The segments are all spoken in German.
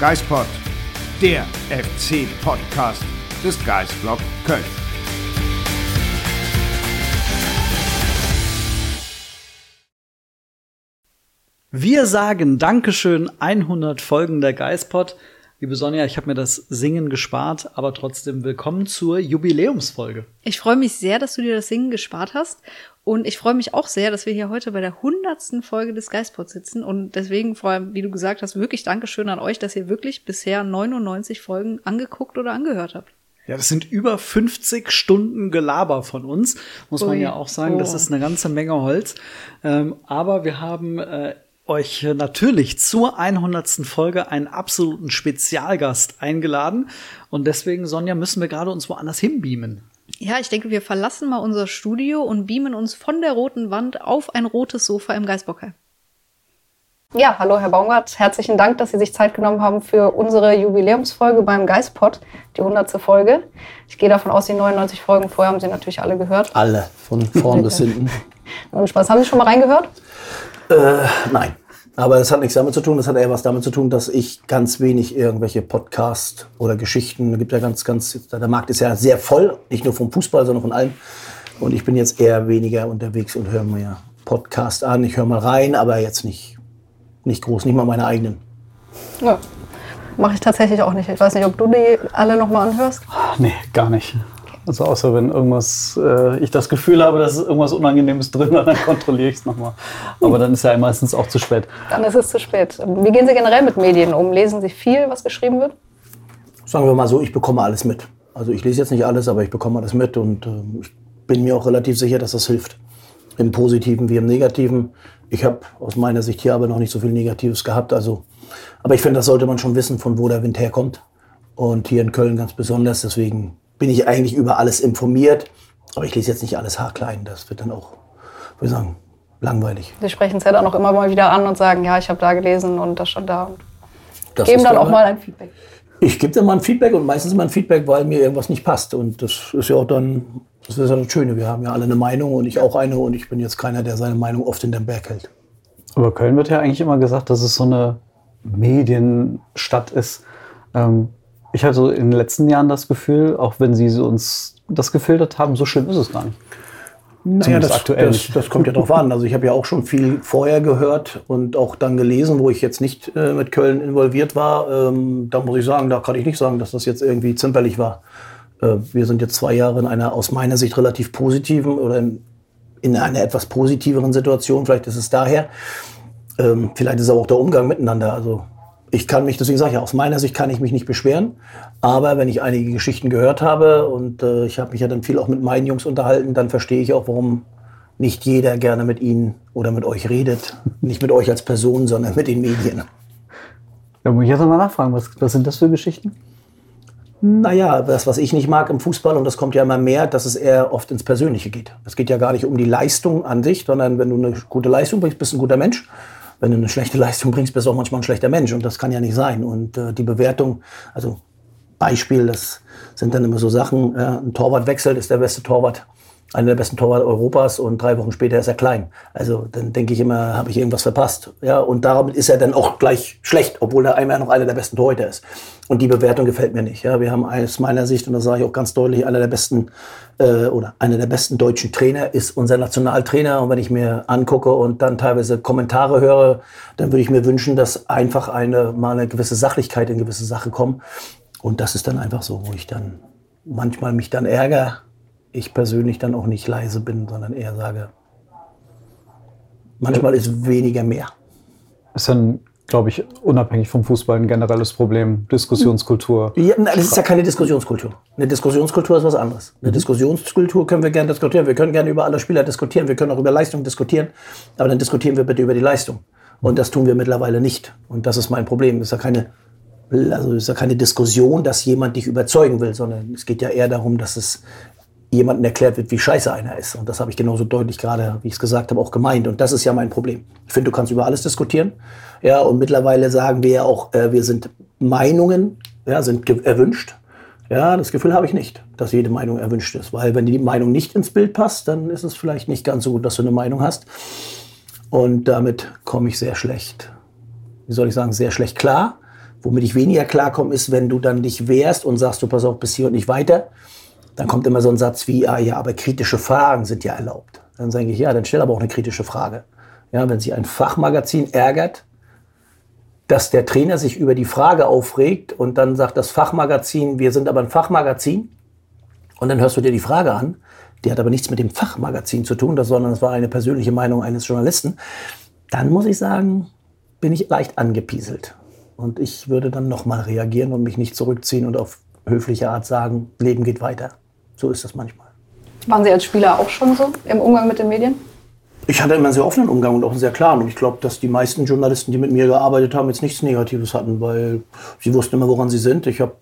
Geispod, der FC-Podcast des Geisblog Köln. Wir sagen Dankeschön 100 Folgen der Geispod. Liebe Sonja, ich habe mir das Singen gespart, aber trotzdem willkommen zur Jubiläumsfolge. Ich freue mich sehr, dass du dir das Singen gespart hast. Und ich freue mich auch sehr, dass wir hier heute bei der hundertsten Folge des Geistpods sitzen. Und deswegen vor allem, wie du gesagt hast, wirklich Dankeschön an euch, dass ihr wirklich bisher 99 Folgen angeguckt oder angehört habt. Ja, das sind über 50 Stunden Gelaber von uns, muss Ui. man ja auch sagen. Oh. Das ist eine ganze Menge Holz. Ähm, aber wir haben äh, euch natürlich zur 100. Folge einen absoluten Spezialgast eingeladen. Und deswegen, Sonja, müssen wir gerade uns woanders hinbeamen. Ja, ich denke, wir verlassen mal unser Studio und beamen uns von der roten Wand auf ein rotes Sofa im Geisbockheim. Ja, hallo Herr Baumgart. Herzlichen Dank, dass Sie sich Zeit genommen haben für unsere Jubiläumsfolge beim Geistpod, die 100. Folge. Ich gehe davon aus, die 99 Folgen vorher haben Sie natürlich alle gehört. Alle, von vorn bis hinten. Und Spaß. Haben Sie schon mal reingehört? Äh, nein. Aber es hat nichts damit zu tun, das hat eher was damit zu tun, dass ich ganz wenig irgendwelche Podcasts oder Geschichten, da gibt ja ganz, ganz, der Markt ist ja sehr voll, nicht nur vom Fußball, sondern von allem. Und ich bin jetzt eher weniger unterwegs und höre mir Podcast an. Ich höre mal rein, aber jetzt nicht, nicht groß, nicht mal meine eigenen. Ja, mache ich tatsächlich auch nicht. Ich weiß nicht, ob du die alle nochmal anhörst? Nee, gar nicht. Also außer wenn irgendwas, äh, ich das Gefühl habe, dass irgendwas Unangenehmes drin ist, dann kontrolliere ich es nochmal. Aber dann ist ja meistens auch zu spät. Dann ist es zu spät. Wie gehen Sie generell mit Medien um? Lesen Sie viel, was geschrieben wird? Sagen wir mal so, ich bekomme alles mit. Also ich lese jetzt nicht alles, aber ich bekomme alles mit und äh, ich bin mir auch relativ sicher, dass das hilft. Im Positiven wie im Negativen. Ich habe aus meiner Sicht hier aber noch nicht so viel Negatives gehabt. Also, aber ich finde, das sollte man schon wissen, von wo der Wind herkommt. Und hier in Köln ganz besonders. Deswegen bin ich eigentlich über alles informiert. Aber ich lese jetzt nicht alles haarklein. Das wird dann auch, würde ich sagen, langweilig. Sie sprechen es ja dann auch immer mal wieder an und sagen, ja, ich habe da gelesen und das schon da. Und das geben dann auch mal ein Feedback. Ich gebe dann mal ein Feedback und meistens mal ein Feedback, weil mir irgendwas nicht passt. Und das ist ja auch dann, das ist ja das Schöne. Wir haben ja alle eine Meinung und ich auch eine und ich bin jetzt keiner, der seine Meinung oft in den Berg hält. Aber Köln wird ja eigentlich immer gesagt, dass es so eine Medienstadt ist. Ähm, ich hatte so in den letzten Jahren das Gefühl, auch wenn Sie uns das gefiltert haben, so schön ist es gar nicht. Naja, das, aktuell das, das, kommt ja drauf an. Also ich habe ja auch schon viel vorher gehört und auch dann gelesen, wo ich jetzt nicht äh, mit Köln involviert war. Ähm, da muss ich sagen, da kann ich nicht sagen, dass das jetzt irgendwie zimperlich war. Äh, wir sind jetzt zwei Jahre in einer aus meiner Sicht relativ positiven oder in, in einer etwas positiveren Situation. Vielleicht ist es daher. Ähm, vielleicht ist aber auch der Umgang miteinander. Also ich kann mich, deswegen sage ich ja, aus meiner Sicht kann ich mich nicht beschweren. Aber wenn ich einige Geschichten gehört habe und äh, ich habe mich ja dann viel auch mit meinen Jungs unterhalten, dann verstehe ich auch, warum nicht jeder gerne mit Ihnen oder mit euch redet. Nicht mit euch als Person, sondern mit den Medien. Da muss ich jetzt mal nachfragen, was, was sind das für Geschichten? Naja, das, was ich nicht mag im Fußball, und das kommt ja immer mehr, dass es eher oft ins Persönliche geht. Es geht ja gar nicht um die Leistung an sich, sondern wenn du eine gute Leistung bringst, bist du ein guter Mensch wenn du eine schlechte Leistung bringst, bist du auch manchmal ein schlechter Mensch. Und das kann ja nicht sein. Und äh, die Bewertung, also Beispiel, das sind dann immer so Sachen, äh, ein Torwart wechselt, ist der beste Torwart einer der besten Torwart Europas und drei Wochen später ist er klein. Also dann denke ich immer, habe ich irgendwas verpasst. Ja, und damit ist er dann auch gleich schlecht, obwohl er einmal noch einer der besten Torhüter ist. Und die Bewertung gefällt mir nicht. Ja, wir haben aus meiner Sicht, und das sage ich auch ganz deutlich, einer der besten äh, oder einer der besten deutschen Trainer ist unser Nationaltrainer. Und wenn ich mir angucke und dann teilweise Kommentare höre, dann würde ich mir wünschen, dass einfach eine mal eine gewisse Sachlichkeit in gewisse Sache kommt. Und das ist dann einfach so, wo ich dann manchmal mich dann ärgere, ich persönlich dann auch nicht leise bin, sondern eher sage, manchmal ist weniger mehr. Ist dann, glaube ich, unabhängig vom Fußball ein generelles Problem, Diskussionskultur. Ja, das ist ja keine Diskussionskultur. Eine Diskussionskultur ist was anderes. Eine mhm. Diskussionskultur können wir gerne diskutieren. Wir können gerne über alle Spieler diskutieren. Wir können auch über Leistung diskutieren. Aber dann diskutieren wir bitte über die Leistung. Und das tun wir mittlerweile nicht. Und das ist mein Problem. Das ist ja keine, also ist ja keine Diskussion, dass jemand dich überzeugen will, sondern es geht ja eher darum, dass es jemandem erklärt wird, wie scheiße einer ist. Und das habe ich genauso deutlich gerade, wie ich es gesagt habe, auch gemeint. Und das ist ja mein Problem. Ich finde, du kannst über alles diskutieren. Ja, und mittlerweile sagen wir ja auch, äh, wir sind Meinungen, ja, sind erwünscht. Ja, das Gefühl habe ich nicht, dass jede Meinung erwünscht ist. Weil wenn die Meinung nicht ins Bild passt, dann ist es vielleicht nicht ganz so gut, dass du eine Meinung hast. Und damit komme ich sehr schlecht, wie soll ich sagen, sehr schlecht klar. Womit ich weniger klarkomme, ist, wenn du dann dich wehrst und sagst, du pass auf, bis hier und nicht weiter. Dann kommt immer so ein Satz wie, ah ja, aber kritische Fragen sind ja erlaubt. Dann sage ich, ja, dann stell aber auch eine kritische Frage. Ja, wenn sich ein Fachmagazin ärgert, dass der Trainer sich über die Frage aufregt und dann sagt das Fachmagazin, wir sind aber ein Fachmagazin. Und dann hörst du dir die Frage an. Die hat aber nichts mit dem Fachmagazin zu tun, sondern es war eine persönliche Meinung eines Journalisten. Dann muss ich sagen, bin ich leicht angepieselt. Und ich würde dann nochmal reagieren und mich nicht zurückziehen und auf höfliche Art sagen, Leben geht weiter. So ist das manchmal. Waren Sie als Spieler auch schon so im Umgang mit den Medien? Ich hatte immer einen sehr offenen Umgang und auch einen sehr klaren. Und ich glaube, dass die meisten Journalisten, die mit mir gearbeitet haben, jetzt nichts Negatives hatten, weil sie wussten immer, woran sie sind. Ich habe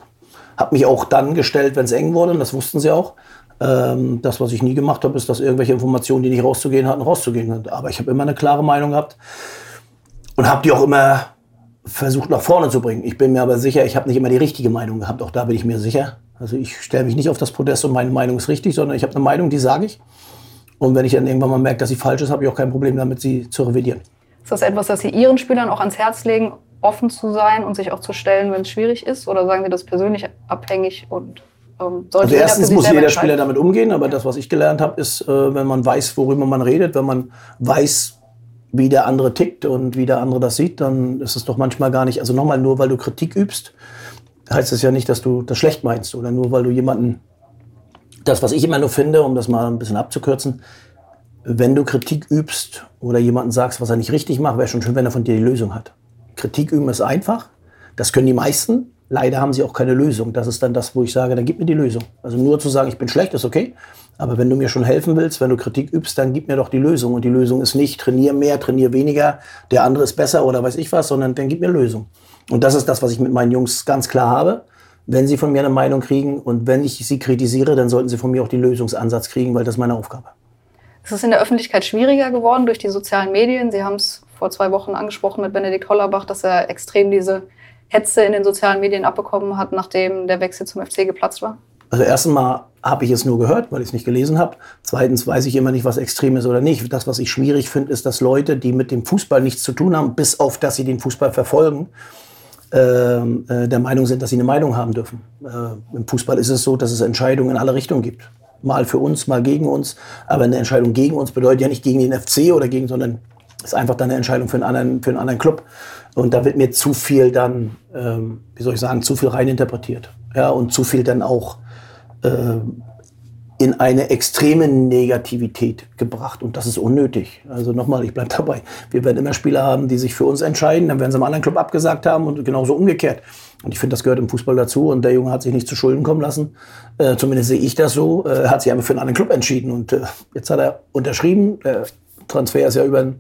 hab mich auch dann gestellt, wenn es eng wurde, und das wussten sie auch. Ähm, das, was ich nie gemacht habe, ist, dass irgendwelche Informationen, die nicht rauszugehen hatten, rauszugehen. Aber ich habe immer eine klare Meinung gehabt und habe die auch immer versucht nach vorne zu bringen. Ich bin mir aber sicher, ich habe nicht immer die richtige Meinung gehabt. Auch da bin ich mir sicher. Also ich stelle mich nicht auf das Podest und meine Meinung ist richtig, sondern ich habe eine Meinung, die sage ich. Und wenn ich dann irgendwann mal merke, dass sie falsch ist, habe ich auch kein Problem damit, sie zu revidieren. Ist das etwas, das Sie Ihren Spielern auch ans Herz legen, offen zu sein und sich auch zu stellen, wenn es schwierig ist? Oder sagen Sie das persönlich abhängig und ähm, also erstens muss jeder Spieler damit umgehen, aber ja. das, was ich gelernt habe, ist, äh, wenn man weiß, worüber man redet, wenn man weiß, wie der andere tickt und wie der andere das sieht, dann ist es doch manchmal gar nicht, also nochmal, nur weil du Kritik übst, heißt es ja nicht, dass du das schlecht meinst oder nur weil du jemanden, das, was ich immer nur finde, um das mal ein bisschen abzukürzen, wenn du Kritik übst oder jemanden sagst, was er nicht richtig macht, wäre schon schön, wenn er von dir die Lösung hat. Kritik üben ist einfach, das können die meisten. Leider haben sie auch keine Lösung. Das ist dann das, wo ich sage, dann gib mir die Lösung. Also nur zu sagen, ich bin schlecht, ist okay. Aber wenn du mir schon helfen willst, wenn du Kritik übst, dann gib mir doch die Lösung. Und die Lösung ist nicht, trainier mehr, trainier weniger, der andere ist besser oder weiß ich was, sondern dann gib mir Lösung. Und das ist das, was ich mit meinen Jungs ganz klar habe. Wenn sie von mir eine Meinung kriegen und wenn ich sie kritisiere, dann sollten sie von mir auch den Lösungsansatz kriegen, weil das ist meine Aufgabe. Es ist in der Öffentlichkeit schwieriger geworden durch die sozialen Medien. Sie haben es vor zwei Wochen angesprochen mit Benedikt Hollerbach, dass er extrem diese Hetze in den sozialen Medien abbekommen hat, nachdem der Wechsel zum FC geplatzt war? Also erstens mal habe ich es nur gehört, weil ich es nicht gelesen habe. Zweitens weiß ich immer nicht, was extrem ist oder nicht. Das, was ich schwierig finde, ist, dass Leute, die mit dem Fußball nichts zu tun haben, bis auf dass sie den Fußball verfolgen, der Meinung sind, dass sie eine Meinung haben dürfen. Äh, Im Fußball ist es so, dass es Entscheidungen in alle Richtungen gibt. Mal für uns, mal gegen uns. Aber eine Entscheidung gegen uns bedeutet ja nicht gegen den FC oder gegen, sondern ist einfach dann eine Entscheidung für einen anderen, für einen anderen Club. Und da wird mir zu viel dann, ähm, wie soll ich sagen, zu viel reininterpretiert. Ja, und zu viel dann auch äh, in eine extreme Negativität gebracht. Und das ist unnötig. Also nochmal, ich bleibe dabei. Wir werden immer Spieler haben, die sich für uns entscheiden, dann werden sie einem anderen Club abgesagt haben und genauso umgekehrt. Und ich finde, das gehört im Fußball dazu. Und der Junge hat sich nicht zu Schulden kommen lassen. Äh, zumindest sehe ich das so. Äh, er hat sich einfach für einen anderen Club entschieden. Und äh, jetzt hat er unterschrieben. Der Transfer ist ja über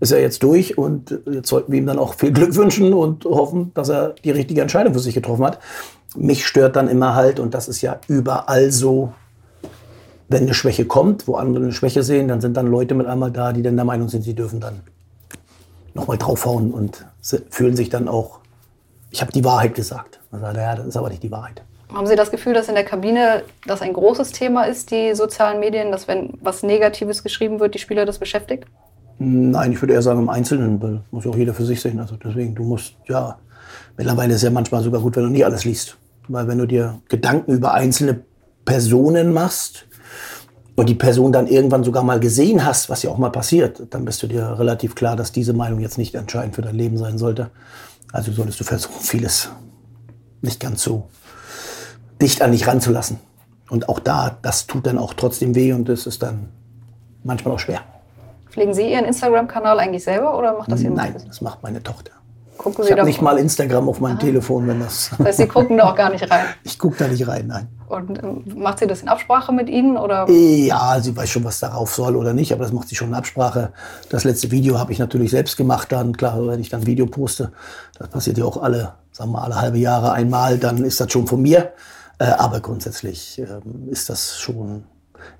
ist er jetzt durch und jetzt sollten wir ihm dann auch viel Glück wünschen und hoffen, dass er die richtige Entscheidung für sich getroffen hat. Mich stört dann immer halt, und das ist ja überall so, wenn eine Schwäche kommt, wo andere eine Schwäche sehen, dann sind dann Leute mit einmal da, die dann der Meinung sind, sie dürfen dann nochmal draufhauen und fühlen sich dann auch, ich habe die Wahrheit gesagt. Man sagt, ja, das ist aber nicht die Wahrheit. Haben Sie das Gefühl, dass in der Kabine das ein großes Thema ist, die sozialen Medien, dass wenn was Negatives geschrieben wird, die Spieler das beschäftigt? Nein, ich würde eher sagen im Einzelnen, weil muss ja auch jeder für sich sehen. Also deswegen, du musst, ja, mittlerweile ist es ja manchmal sogar gut, wenn du nicht alles liest. Weil wenn du dir Gedanken über einzelne Personen machst und die Person dann irgendwann sogar mal gesehen hast, was ja auch mal passiert, dann bist du dir relativ klar, dass diese Meinung jetzt nicht entscheidend für dein Leben sein sollte. Also solltest du versuchen, vieles nicht ganz so dicht an dich ranzulassen. Und auch da, das tut dann auch trotzdem weh und es ist dann manchmal auch schwer. Pflegen Sie Ihren Instagram-Kanal eigentlich selber oder macht das Ihr Nein, das macht meine Tochter. Gucken ich habe nicht mal Instagram auf meinem Aha. Telefon, wenn das. Das heißt, Sie gucken da auch gar nicht rein. Ich gucke da nicht rein, nein. Und ähm, macht sie das in Absprache mit Ihnen oder? Ja, sie weiß schon, was darauf soll oder nicht, aber das macht sie schon in Absprache. Das letzte Video habe ich natürlich selbst gemacht. Dann klar, wenn ich dann ein Video poste, das passiert ja auch alle, sagen wir alle halbe Jahre einmal, dann ist das schon von mir. Äh, aber grundsätzlich ähm, ist das schon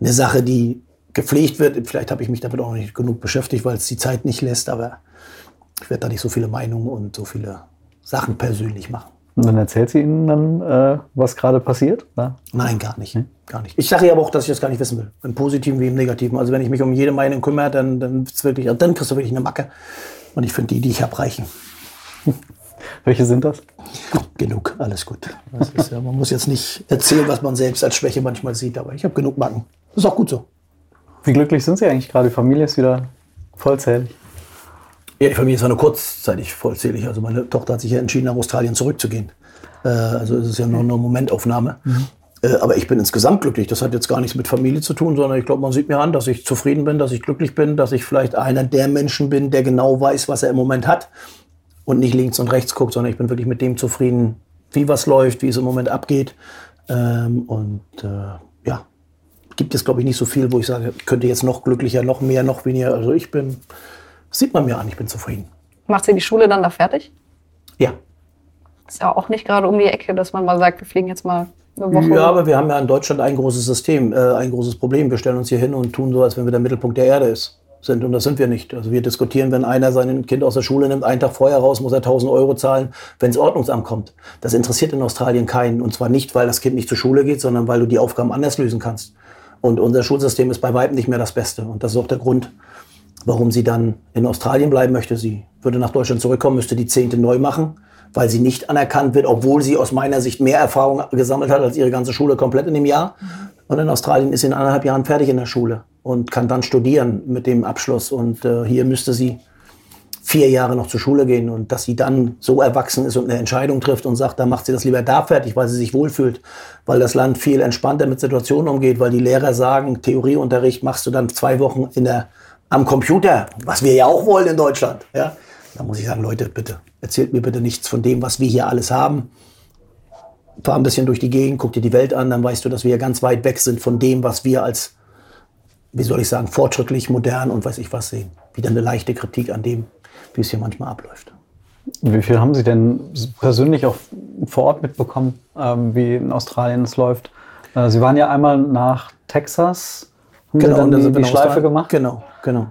eine Sache, die gepflegt wird. Vielleicht habe ich mich damit auch nicht genug beschäftigt, weil es die Zeit nicht lässt, aber ich werde da nicht so viele Meinungen und so viele Sachen persönlich machen. Und dann erzählt sie Ihnen dann, äh, was gerade passiert? Oder? Nein, gar nicht. Hm? gar nicht. Ich sage ihr aber auch, dass ich das gar nicht wissen will. Im Positiven wie im Negativen. Also wenn ich mich um jede Meinung kümmere, dann, dann, wirklich, dann kriegst du wirklich eine Macke. Und ich finde die, die ich habe, reichen. Welche sind das? Genug, alles gut. Ist, ja, man muss jetzt nicht erzählen, was man selbst als Schwäche manchmal sieht, aber ich habe genug Macken. Das ist auch gut so. Wie glücklich sind Sie eigentlich gerade? Die Familie ist wieder vollzählig. Ja, die Familie ist ja nur kurzzeitig vollzählig. Also meine Tochter hat sich ja entschieden, nach Australien zurückzugehen. Äh, also es ist ja nur eine Momentaufnahme. Mhm. Äh, aber ich bin insgesamt glücklich. Das hat jetzt gar nichts mit Familie zu tun, sondern ich glaube, man sieht mir an, dass ich zufrieden bin, dass ich glücklich bin, dass ich vielleicht einer der Menschen bin, der genau weiß, was er im Moment hat und nicht links und rechts guckt, sondern ich bin wirklich mit dem zufrieden, wie was läuft, wie es im Moment abgeht. Ähm, und äh, ja, gibt es, glaube ich, nicht so viel, wo ich sage, ich könnte jetzt noch glücklicher, noch mehr, noch weniger. Also ich bin, sieht man mir an, ich bin zufrieden. Macht sie die Schule dann da fertig? Ja. Ist ja auch nicht gerade um die Ecke, dass man mal sagt, wir fliegen jetzt mal eine Woche. Ja, aber wir haben ja in Deutschland ein großes System, äh, ein großes Problem. Wir stellen uns hier hin und tun so, als wenn wir der Mittelpunkt der Erde ist, sind. Und das sind wir nicht. Also wir diskutieren, wenn einer sein Kind aus der Schule nimmt, einen Tag vorher raus, muss er 1000 Euro zahlen, wenn es Ordnungsamt kommt. Das interessiert in Australien keinen. Und zwar nicht, weil das Kind nicht zur Schule geht, sondern weil du die Aufgaben anders lösen kannst. Und unser Schulsystem ist bei weitem nicht mehr das Beste. Und das ist auch der Grund, warum sie dann in Australien bleiben möchte. Sie würde nach Deutschland zurückkommen, müsste die Zehnte neu machen weil sie nicht anerkannt wird, obwohl sie aus meiner Sicht mehr Erfahrung gesammelt hat als ihre ganze Schule komplett in dem Jahr. Und in Australien ist sie in anderthalb Jahren fertig in der Schule und kann dann studieren mit dem Abschluss. Und äh, hier müsste sie vier Jahre noch zur Schule gehen und dass sie dann so erwachsen ist und eine Entscheidung trifft und sagt, da macht sie das lieber da fertig, weil sie sich wohlfühlt, weil das Land viel entspannter mit Situationen umgeht, weil die Lehrer sagen, Theorieunterricht machst du dann zwei Wochen in der, am Computer, was wir ja auch wollen in Deutschland. Ja? Da muss ich sagen, Leute, bitte, erzählt mir bitte nichts von dem, was wir hier alles haben. Fahr ein bisschen durch die Gegend, guck dir die Welt an, dann weißt du, dass wir ganz weit weg sind von dem, was wir als, wie soll ich sagen, fortschrittlich, modern und weiß ich was sehen. Wieder eine leichte Kritik an dem, wie es hier manchmal abläuft. Wie viel haben Sie denn persönlich auch vor Ort mitbekommen, ähm, wie in Australien es läuft? Äh, Sie waren ja einmal nach Texas, genau, Sie dann die, die Schleife gemacht? Genau, genau.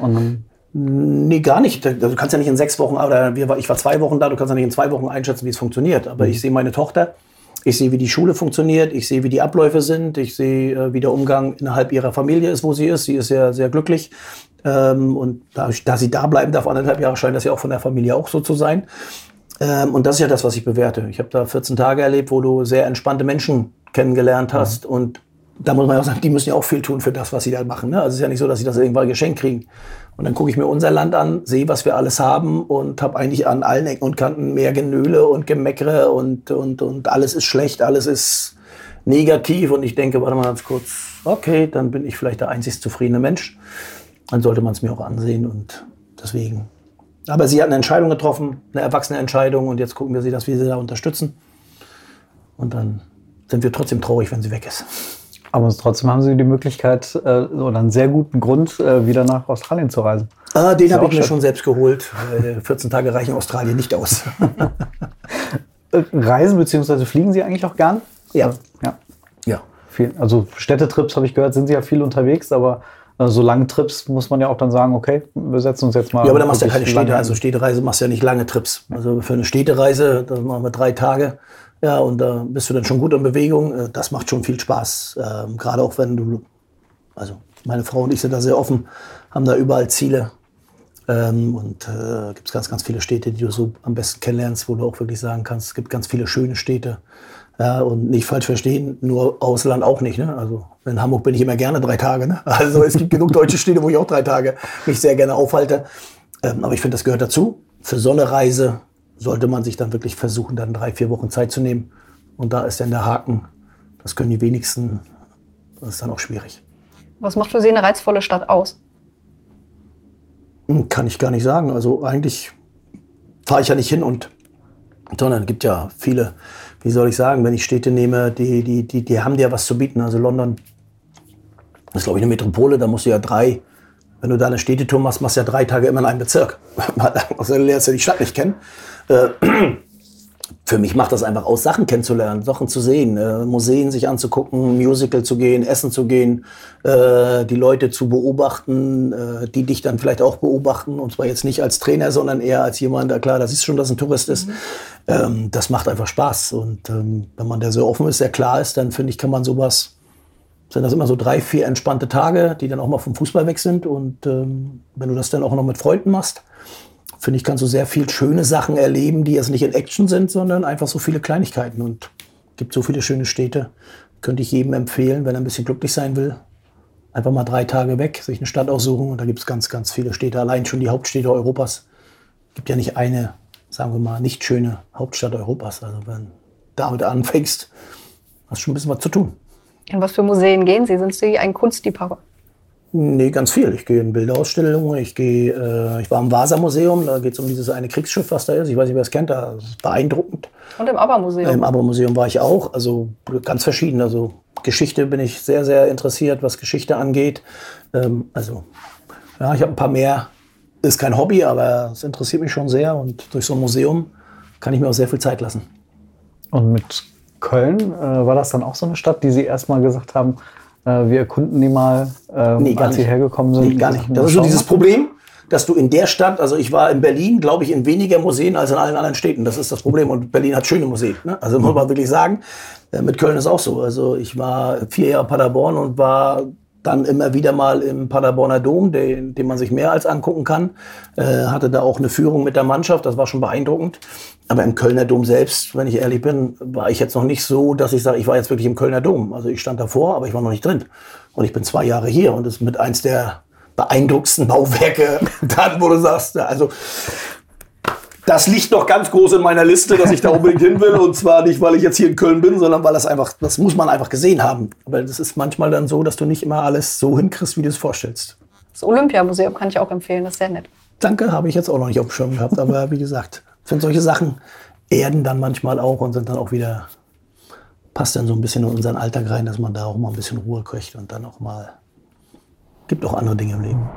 Und dann Nee, gar nicht. Du kannst ja nicht in sechs Wochen, oder ich war zwei Wochen da, du kannst ja nicht in zwei Wochen einschätzen, wie es funktioniert. Aber ich sehe meine Tochter, ich sehe, wie die Schule funktioniert, ich sehe, wie die Abläufe sind, ich sehe, äh, wie der Umgang innerhalb ihrer Familie ist, wo sie ist. Sie ist sehr, sehr glücklich. Ähm, und da, da sie da bleiben darf, anderthalb Jahre, scheint das ja auch von der Familie auch so zu sein. Ähm, und das ist ja das, was ich bewerte. Ich habe da 14 Tage erlebt, wo du sehr entspannte Menschen kennengelernt hast. Mhm. Und da muss man auch sagen, die müssen ja auch viel tun für das, was sie da machen. Ne? Also es ist ja nicht so, dass sie das irgendwann geschenkt kriegen. Und dann gucke ich mir unser Land an, sehe, was wir alles haben und habe eigentlich an allen Ecken und Kanten mehr Genöle und Gemeckere und, und, und alles ist schlecht, alles ist negativ. Und ich denke, warte mal ganz kurz, okay, dann bin ich vielleicht der einzig zufriedene Mensch. Dann sollte man es mir auch ansehen und deswegen. Aber sie hat eine Entscheidung getroffen, eine erwachsene Entscheidung und jetzt gucken wir sie, dass wir sie da unterstützen. Und dann sind wir trotzdem traurig, wenn sie weg ist. Aber trotzdem haben Sie die Möglichkeit äh, oder einen sehr guten Grund, äh, wieder nach Australien zu reisen. Ah, den habe ich mir schon selbst geholt. 14 Tage reichen Australien nicht aus. reisen bzw. fliegen Sie eigentlich auch gern? Ja. ja. ja. Also Städtetrips habe ich gehört, sind Sie ja viel unterwegs, aber äh, so lange Trips muss man ja auch dann sagen, okay, wir setzen uns jetzt mal. Ja, aber da machst du ja keine Städte, also Städtereise machst du ja nicht lange Trips. Also für eine Städtereise, da machen wir drei Tage. Ja, und da äh, bist du dann schon gut in Bewegung. Äh, das macht schon viel Spaß. Ähm, Gerade auch wenn du, also meine Frau und ich sind da sehr offen, haben da überall Ziele. Ähm, und äh, gibt es ganz, ganz viele Städte, die du so am besten kennenlernst, wo du auch wirklich sagen kannst, es gibt ganz viele schöne Städte. Ja, und nicht falsch verstehen, nur Ausland auch nicht. Ne? Also in Hamburg bin ich immer gerne drei Tage. Ne? Also es gibt genug deutsche Städte, wo ich auch drei Tage mich sehr gerne aufhalte. Ähm, aber ich finde, das gehört dazu. Für so Reise sollte man sich dann wirklich versuchen, dann drei, vier Wochen Zeit zu nehmen. Und da ist dann der Haken. Das können die wenigsten. Das ist dann auch schwierig. Was macht für Sie eine reizvolle Stadt aus? Hm, kann ich gar nicht sagen. Also eigentlich fahre ich ja nicht hin und sondern es gibt ja viele, wie soll ich sagen, wenn ich Städte nehme, die, die, die, die haben dir was zu bieten. Also London ist, glaube ich, eine Metropole, da musst du ja drei, wenn du da eine Städtetour machst, machst du ja drei Tage immer in einem Bezirk. Also du lernst ja die Stadt nicht kennen. Äh, für mich macht das einfach aus, Sachen kennenzulernen, Sachen zu sehen, äh, Museen sich anzugucken, Musical zu gehen, essen zu gehen, äh, die Leute zu beobachten, die dich dann vielleicht auch beobachten. Und zwar jetzt nicht als Trainer, sondern eher als jemand, der klar, das ist schon, dass ein Tourist ist. Mhm. Ähm, das macht einfach Spaß. Und ähm, wenn man da sehr offen ist, sehr klar ist, dann finde ich, kann man sowas, sind das immer so drei, vier entspannte Tage, die dann auch mal vom Fußball weg sind. Und ähm, wenn du das dann auch noch mit Freunden machst, finde ich, kannst du sehr viel schöne Sachen erleben, die jetzt nicht in Action sind, sondern einfach so viele Kleinigkeiten. Und gibt so viele schöne Städte. Könnte ich jedem empfehlen, wenn er ein bisschen glücklich sein will. Einfach mal drei Tage weg, sich eine Stadt aussuchen. Und da gibt es ganz, ganz viele Städte. Allein schon die Hauptstädte Europas. Gibt ja nicht eine, sagen wir mal, nicht schöne Hauptstadt Europas. Also wenn du damit anfängst, hast du schon ein bisschen was zu tun. In was für Museen gehen Sie? Sind Sie ein Kunstliebhaber? Nee, ganz viel. Ich gehe in Bilderausstellungen, ich gehe, äh, ich war im Vasa-Museum, da geht es um dieses eine Kriegsschiff, was da ist. Ich weiß nicht, wer es kennt, das ist beeindruckend. Und im Aber-Museum? Im Aber-Museum war ich auch, also ganz verschieden. Also Geschichte bin ich sehr, sehr interessiert, was Geschichte angeht. Ähm, also, ja, ich habe ein paar mehr. Ist kein Hobby, aber es interessiert mich schon sehr und durch so ein Museum kann ich mir auch sehr viel Zeit lassen. Und mit Köln äh, war das dann auch so eine Stadt, die Sie erstmal gesagt haben, äh, wir erkunden die mal, ähm, nee, als sie hergekommen sind. Nee, gar nicht. Das ist so dieses Problem, dass du in der Stadt, also ich war in Berlin, glaube ich, in weniger Museen als in allen anderen Städten. Das ist das Problem. Und Berlin hat schöne Museen. Ne? Also muss man wirklich sagen, äh, mit Köln ist auch so. Also ich war vier Jahre Paderborn und war dann immer wieder mal im Paderborner Dom, den, den man sich mehr als angucken kann. Äh, hatte da auch eine Führung mit der Mannschaft, das war schon beeindruckend. Aber im Kölner Dom selbst, wenn ich ehrlich bin, war ich jetzt noch nicht so, dass ich sage, ich war jetzt wirklich im Kölner Dom. Also ich stand davor, aber ich war noch nicht drin. Und ich bin zwei Jahre hier und ist mit eins der beeindruckendsten Bauwerke, dann, wo du sagst, also das liegt noch ganz groß in meiner Liste, dass ich da unbedingt hin will. Und zwar nicht, weil ich jetzt hier in Köln bin, sondern weil das einfach, das muss man einfach gesehen haben. Weil das ist manchmal dann so, dass du nicht immer alles so hinkriegst, wie du es vorstellst. Das Olympiamuseum kann ich auch empfehlen, das ist sehr nett. Danke, habe ich jetzt auch noch nicht auf dem Schirm gehabt. Aber wie gesagt, finde solche Sachen erden dann manchmal auch und sind dann auch wieder, passt dann so ein bisschen in unseren Alltag rein, dass man da auch mal ein bisschen Ruhe kriegt und dann auch mal, gibt auch andere Dinge im Leben.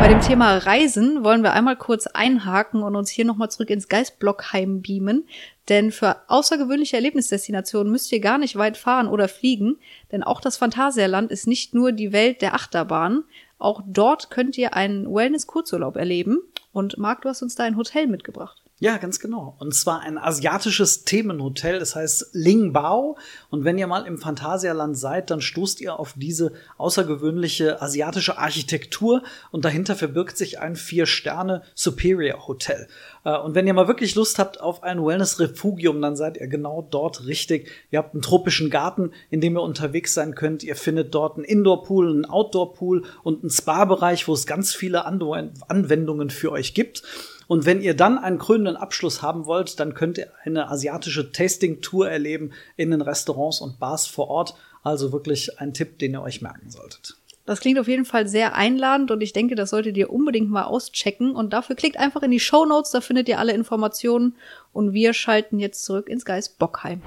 Bei dem Thema Reisen wollen wir einmal kurz einhaken und uns hier nochmal zurück ins Geistblockheim beamen. Denn für außergewöhnliche Erlebnisdestinationen müsst ihr gar nicht weit fahren oder fliegen, denn auch das Phantasialand ist nicht nur die Welt der Achterbahn. Auch dort könnt ihr einen Wellness-Kurzurlaub erleben. Und Marc, du hast uns da ein Hotel mitgebracht. Ja, ganz genau. Und zwar ein asiatisches Themenhotel, das heißt Lingbao. Und wenn ihr mal im Phantasialand seid, dann stoßt ihr auf diese außergewöhnliche asiatische Architektur und dahinter verbirgt sich ein Vier-Sterne Superior Hotel. Äh, und wenn ihr mal wirklich Lust habt auf ein Wellness-Refugium, dann seid ihr genau dort richtig. Ihr habt einen tropischen Garten, in dem ihr unterwegs sein könnt. Ihr findet dort einen Indoor-Pool, einen Outdoor-Pool und einen Spa-Bereich, wo es ganz viele Anwendungen für euch gibt. Und wenn ihr dann einen krönenden Abschluss haben wollt, dann könnt ihr eine asiatische Tasting-Tour erleben in den Restaurants und Bars vor Ort. Also wirklich ein Tipp, den ihr euch merken solltet. Das klingt auf jeden Fall sehr einladend und ich denke, das solltet ihr unbedingt mal auschecken. Und dafür klickt einfach in die Show Notes, da findet ihr alle Informationen. Und wir schalten jetzt zurück ins Geist Bockheim.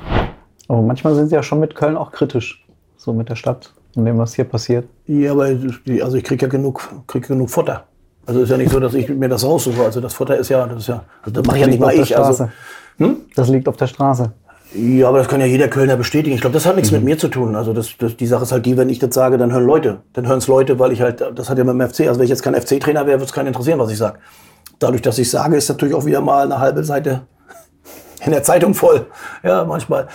Aber manchmal sind sie ja schon mit Köln auch kritisch, so mit der Stadt und dem, was hier passiert. Ja, aber also ich kriege ja genug, krieg genug Futter. Also ist ja nicht so, dass ich mir das raussuche. Also das Futter ist ja, das ist ja, also das mache ja nicht mal ich. Also, hm? Das liegt auf der Straße. Ja, aber das kann ja jeder Kölner bestätigen. Ich glaube, das hat nichts mhm. mit mir zu tun. Also das, das, die Sache ist halt die, wenn ich das sage, dann hören Leute. Dann hören es Leute, weil ich halt, das hat ja mit dem FC, also wenn ich jetzt kein FC-Trainer wäre, würde es keinen interessieren, was ich sage. Dadurch, dass ich sage, ist natürlich auch wieder mal eine halbe Seite in der Zeitung voll. Ja, manchmal.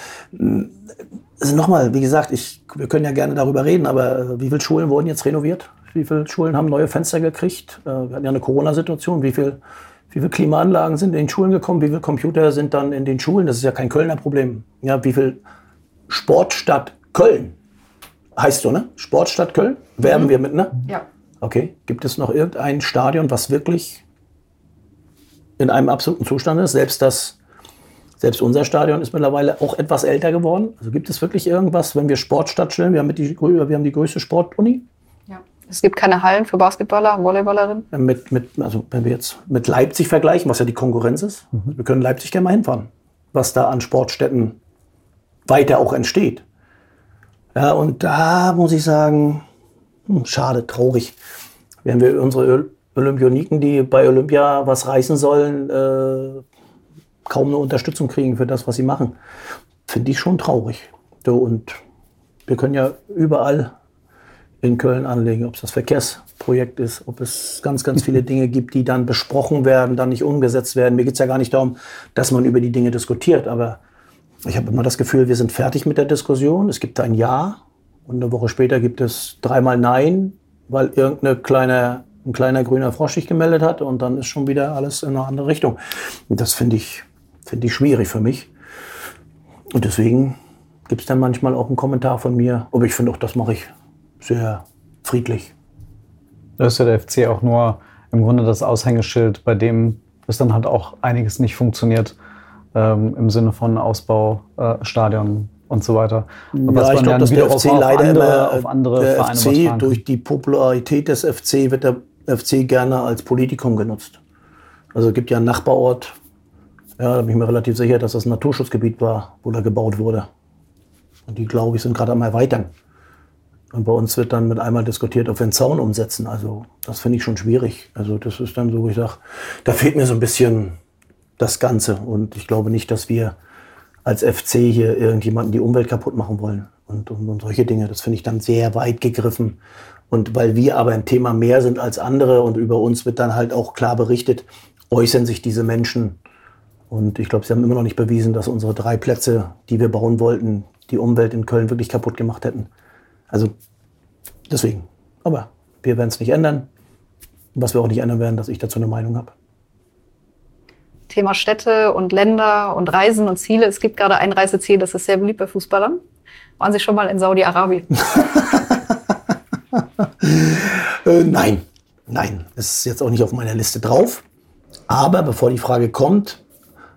Also nochmal, wie gesagt, ich, wir können ja gerne darüber reden, aber wie viele Schulen wurden jetzt renoviert? Wie viele Schulen haben neue Fenster gekriegt? Äh, wir hatten ja eine Corona-Situation. Wie viel, wie viele Klimaanlagen sind in den Schulen gekommen? Wie viele Computer sind dann in den Schulen? Das ist ja kein Kölner Problem. Ja, wie viel Sportstadt Köln heißt so, ne? Sportstadt Köln? Werben mhm. wir mit, ne? Ja. Okay. Gibt es noch irgendein Stadion, was wirklich in einem absoluten Zustand ist? Selbst das, selbst unser Stadion ist mittlerweile auch etwas älter geworden. Also gibt es wirklich irgendwas, wenn wir Sportstadt stellen? Wir haben, die, wir haben die größte Sportuni. Es gibt keine Hallen für Basketballer, Volleyballerinnen? Mit, mit, also wenn wir jetzt mit Leipzig vergleichen, was ja die Konkurrenz ist, mhm. wir können Leipzig gerne mal hinfahren, was da an Sportstätten weiter auch entsteht. Ja, und da muss ich sagen, hm, schade, traurig. Wenn wir unsere Olympioniken, die bei Olympia was reißen sollen, äh, kaum eine Unterstützung kriegen für das, was sie machen. Finde ich schon traurig. So, und wir können ja überall in Köln anlegen, ob es das Verkehrsprojekt ist, ob es ganz, ganz viele Dinge gibt, die dann besprochen werden, dann nicht umgesetzt werden. Mir geht es ja gar nicht darum, dass man über die Dinge diskutiert, aber ich habe immer das Gefühl, wir sind fertig mit der Diskussion. Es gibt ein Ja und eine Woche später gibt es dreimal Nein, weil irgendeine kleine ein kleiner grüner Frosch sich gemeldet hat und dann ist schon wieder alles in eine andere Richtung. Und das finde ich, finde ich schwierig für mich. Und deswegen gibt es dann manchmal auch einen Kommentar von mir. Aber ich finde auch, das mache ich sehr friedlich. Da ist ja der FC auch nur im Grunde das Aushängeschild, bei dem es dann halt auch einiges nicht funktioniert ähm, im Sinne von Ausbau, äh, Stadion und so weiter. Was ja, ich glaube, dass der FC leider andere, immer, auf andere der Vereine FC durch die Popularität des FC wird der FC gerne als Politikum genutzt. Also es gibt ja einen Nachbarort, ja, da bin ich mir relativ sicher, dass das ein Naturschutzgebiet war, wo da gebaut wurde. Und die, glaube ich, sind gerade am Erweitern. Und bei uns wird dann mit einmal diskutiert, ob wir einen Zaun umsetzen. Also das finde ich schon schwierig. Also das ist dann so, ich sage, da fehlt mir so ein bisschen das Ganze. Und ich glaube nicht, dass wir als FC hier irgendjemanden die Umwelt kaputt machen wollen. Und, und, und solche Dinge, das finde ich dann sehr weit gegriffen. Und weil wir aber ein Thema mehr sind als andere und über uns wird dann halt auch klar berichtet, äußern sich diese Menschen. Und ich glaube, sie haben immer noch nicht bewiesen, dass unsere drei Plätze, die wir bauen wollten, die Umwelt in Köln wirklich kaputt gemacht hätten. Also deswegen. Aber wir werden es nicht ändern. Was wir auch nicht ändern werden, dass ich dazu eine Meinung habe. Thema Städte und Länder und Reisen und Ziele. Es gibt gerade ein Reiseziel, das ist sehr beliebt bei Fußballern. Waren Sie schon mal in Saudi-Arabien? äh, nein, nein. Es ist jetzt auch nicht auf meiner Liste drauf. Aber bevor die Frage kommt,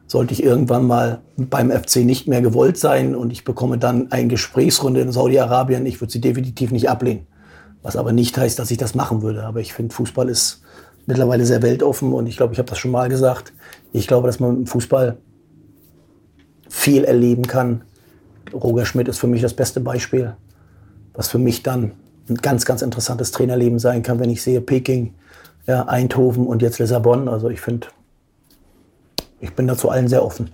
sollte ich irgendwann mal beim FC nicht mehr gewollt sein und ich bekomme dann eine Gesprächsrunde in Saudi-Arabien, ich würde sie definitiv nicht ablehnen. Was aber nicht heißt, dass ich das machen würde. Aber ich finde, Fußball ist mittlerweile sehr weltoffen und ich glaube, ich habe das schon mal gesagt. Ich glaube, dass man im Fußball viel erleben kann. Roger Schmidt ist für mich das beste Beispiel, was für mich dann ein ganz, ganz interessantes Trainerleben sein kann, wenn ich sehe Peking, ja, Eindhoven und jetzt Lissabon. Also ich finde, ich bin dazu allen sehr offen.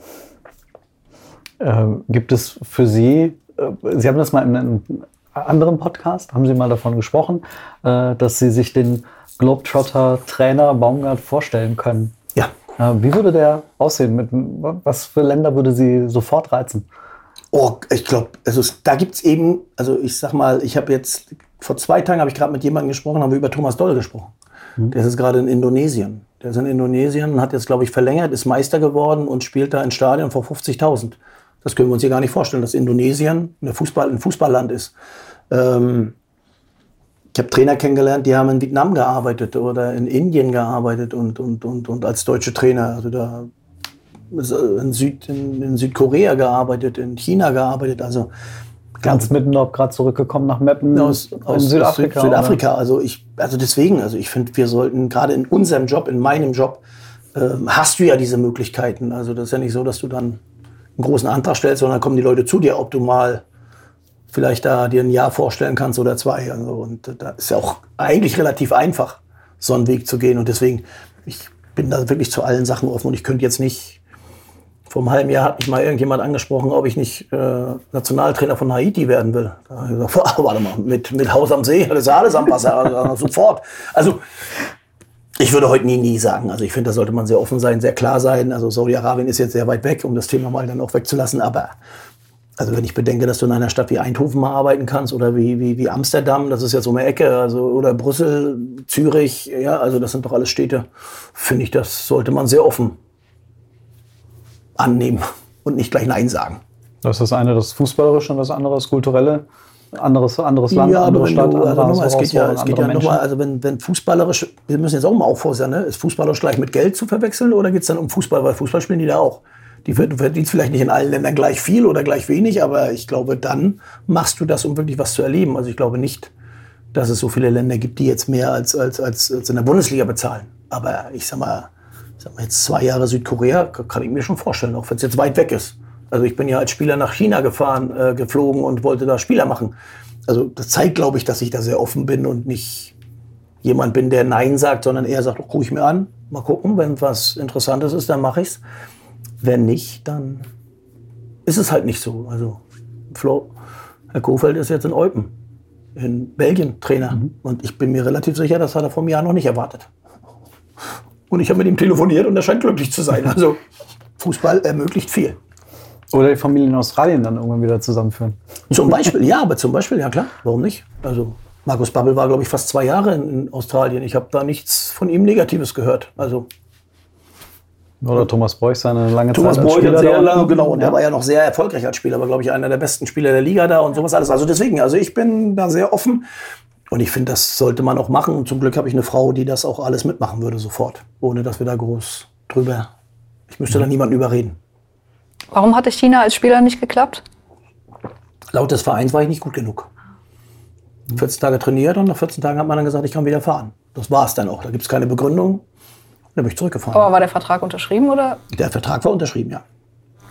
Äh, gibt es für Sie, äh, Sie haben das mal in einem anderen Podcast, haben Sie mal davon gesprochen, äh, dass Sie sich den Globetrotter-Trainer Baumgart vorstellen können? Ja. Äh, wie würde der aussehen? Mit, was für Länder würde Sie sofort reizen? Oh, ich glaube, also da gibt es eben, also ich sag mal, ich habe jetzt, vor zwei Tagen habe ich gerade mit jemandem gesprochen, haben wir über Thomas Doll gesprochen. Mhm. Der ist gerade in Indonesien. Der ist in Indonesien und hat jetzt, glaube ich, verlängert, ist Meister geworden und spielt da in Stadion vor 50.000. Das können wir uns hier gar nicht vorstellen, dass Indonesien Fußball, ein Fußballland ist. Ähm, ich habe Trainer kennengelernt, die haben in Vietnam gearbeitet oder in Indien gearbeitet und, und, und, und als deutsche Trainer. Also da in, Süd, in, in Südkorea gearbeitet, in China gearbeitet. Also Ganz mitten gerade zurückgekommen nach Meppen aus, aus Südafrika. Südafrika. Also ich, also deswegen, also ich finde, wir sollten gerade in unserem Job, in meinem Job, äh, hast du ja diese Möglichkeiten. Also das ist ja nicht so, dass du dann einen großen Antrag stellst, sondern kommen die Leute zu dir, ob du mal vielleicht da dir ein Jahr vorstellen kannst oder zwei. Also, und da ist ja auch eigentlich relativ einfach, so einen Weg zu gehen. Und deswegen, ich bin da wirklich zu allen Sachen offen und ich könnte jetzt nicht vor einem halben Jahr hat mich mal irgendjemand angesprochen, ob ich nicht äh, Nationaltrainer von Haiti werden will. Da habe ich gesagt, warte mal, mit, mit Haus am See, das ist alles am Wasser, also, sofort. Also ich würde heute nie, nie sagen. Also ich finde, da sollte man sehr offen sein, sehr klar sein. Also Saudi-Arabien ist jetzt sehr weit weg, um das Thema mal dann auch wegzulassen. Aber also wenn ich bedenke, dass du in einer Stadt wie Eindhoven mal arbeiten kannst oder wie, wie, wie Amsterdam, das ist ja so eine Ecke, also oder Brüssel, Zürich, ja, also das sind doch alles Städte, finde ich, das sollte man sehr offen annehmen und nicht gleich Nein sagen. Das ist das eine das Fußballerische und das andere das Kulturelle. Anderes, anderes Land, ja, andere Stadt, du, also nochmal, es geht ja, es geht ja nochmal, also wenn, wenn fußballerisch, wir müssen jetzt auch mal aufforstern, ne? ist fußballerisch gleich mit Geld zu verwechseln oder geht es dann um Fußball, weil Fußball spielen die da auch. Die verdienst vielleicht nicht in allen Ländern gleich viel oder gleich wenig, aber ich glaube, dann machst du das, um wirklich was zu erleben. Also ich glaube nicht, dass es so viele Länder gibt, die jetzt mehr als, als, als, als in der Bundesliga bezahlen. Aber ich sag mal, sag mal jetzt zwei Jahre Südkorea, kann ich mir schon vorstellen, auch wenn es jetzt weit weg ist. Also ich bin ja als Spieler nach China gefahren, äh, geflogen und wollte da Spieler machen. Also das zeigt, glaube ich, dass ich da sehr offen bin und nicht jemand bin, der Nein sagt, sondern eher sagt, gucke ich mir an, mal gucken, wenn was Interessantes ist, dann mache ich's. Wenn nicht, dann ist es halt nicht so. Also Flo, Herr Kofeld ist jetzt in Eupen, in Belgien Trainer. Mhm. Und ich bin mir relativ sicher, das hat er vor einem Jahr noch nicht erwartet. Und ich habe mit ihm telefoniert und er scheint glücklich zu sein. Also Fußball ermöglicht viel. Oder die Familie in Australien dann irgendwann wieder zusammenführen. Zum Beispiel, ja, aber zum Beispiel, ja klar, warum nicht? Also Markus Babbel war, glaube ich, fast zwei Jahre in Australien. Ich habe da nichts von ihm Negatives gehört. Also oder Thomas Bräuch seine lange Thomas Zeit als Bräuch Spieler. sehr lange, genau. Und ja. er war ja noch sehr erfolgreich als Spieler, war, glaube ich, einer der besten Spieler der Liga da und sowas alles. Also deswegen, also ich bin da sehr offen. Und ich finde, das sollte man auch machen. Und zum Glück habe ich eine Frau, die das auch alles mitmachen würde, sofort. Ohne dass wir da groß drüber. Ich müsste da niemanden überreden. Warum hatte China als Spieler nicht geklappt? Laut des Vereins war ich nicht gut genug. 14 Tage trainiert und nach 14 Tagen hat man dann gesagt, ich kann wieder fahren. Das war es dann auch. Da gibt es keine Begründung. Dann bin ich zurückgefahren. Aber war der Vertrag unterschrieben oder? Der Vertrag war unterschrieben, ja.